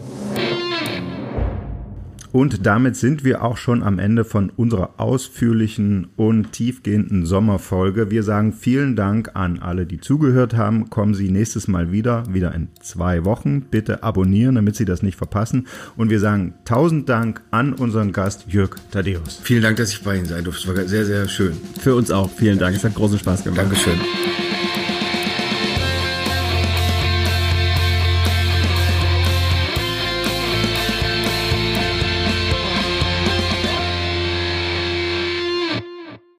[SPEAKER 2] Und damit sind wir auch schon am Ende von unserer ausführlichen und tiefgehenden Sommerfolge. Wir sagen vielen Dank an alle, die zugehört haben. Kommen Sie nächstes Mal wieder, wieder in zwei Wochen. Bitte abonnieren, damit Sie das nicht verpassen. Und wir sagen tausend Dank an unseren Gast Jörg Tadeus.
[SPEAKER 4] Vielen Dank, dass ich bei Ihnen sein durfte. Es war sehr, sehr schön.
[SPEAKER 3] Für uns auch. Vielen Dank. Es hat großen Spaß gemacht.
[SPEAKER 4] Dankeschön.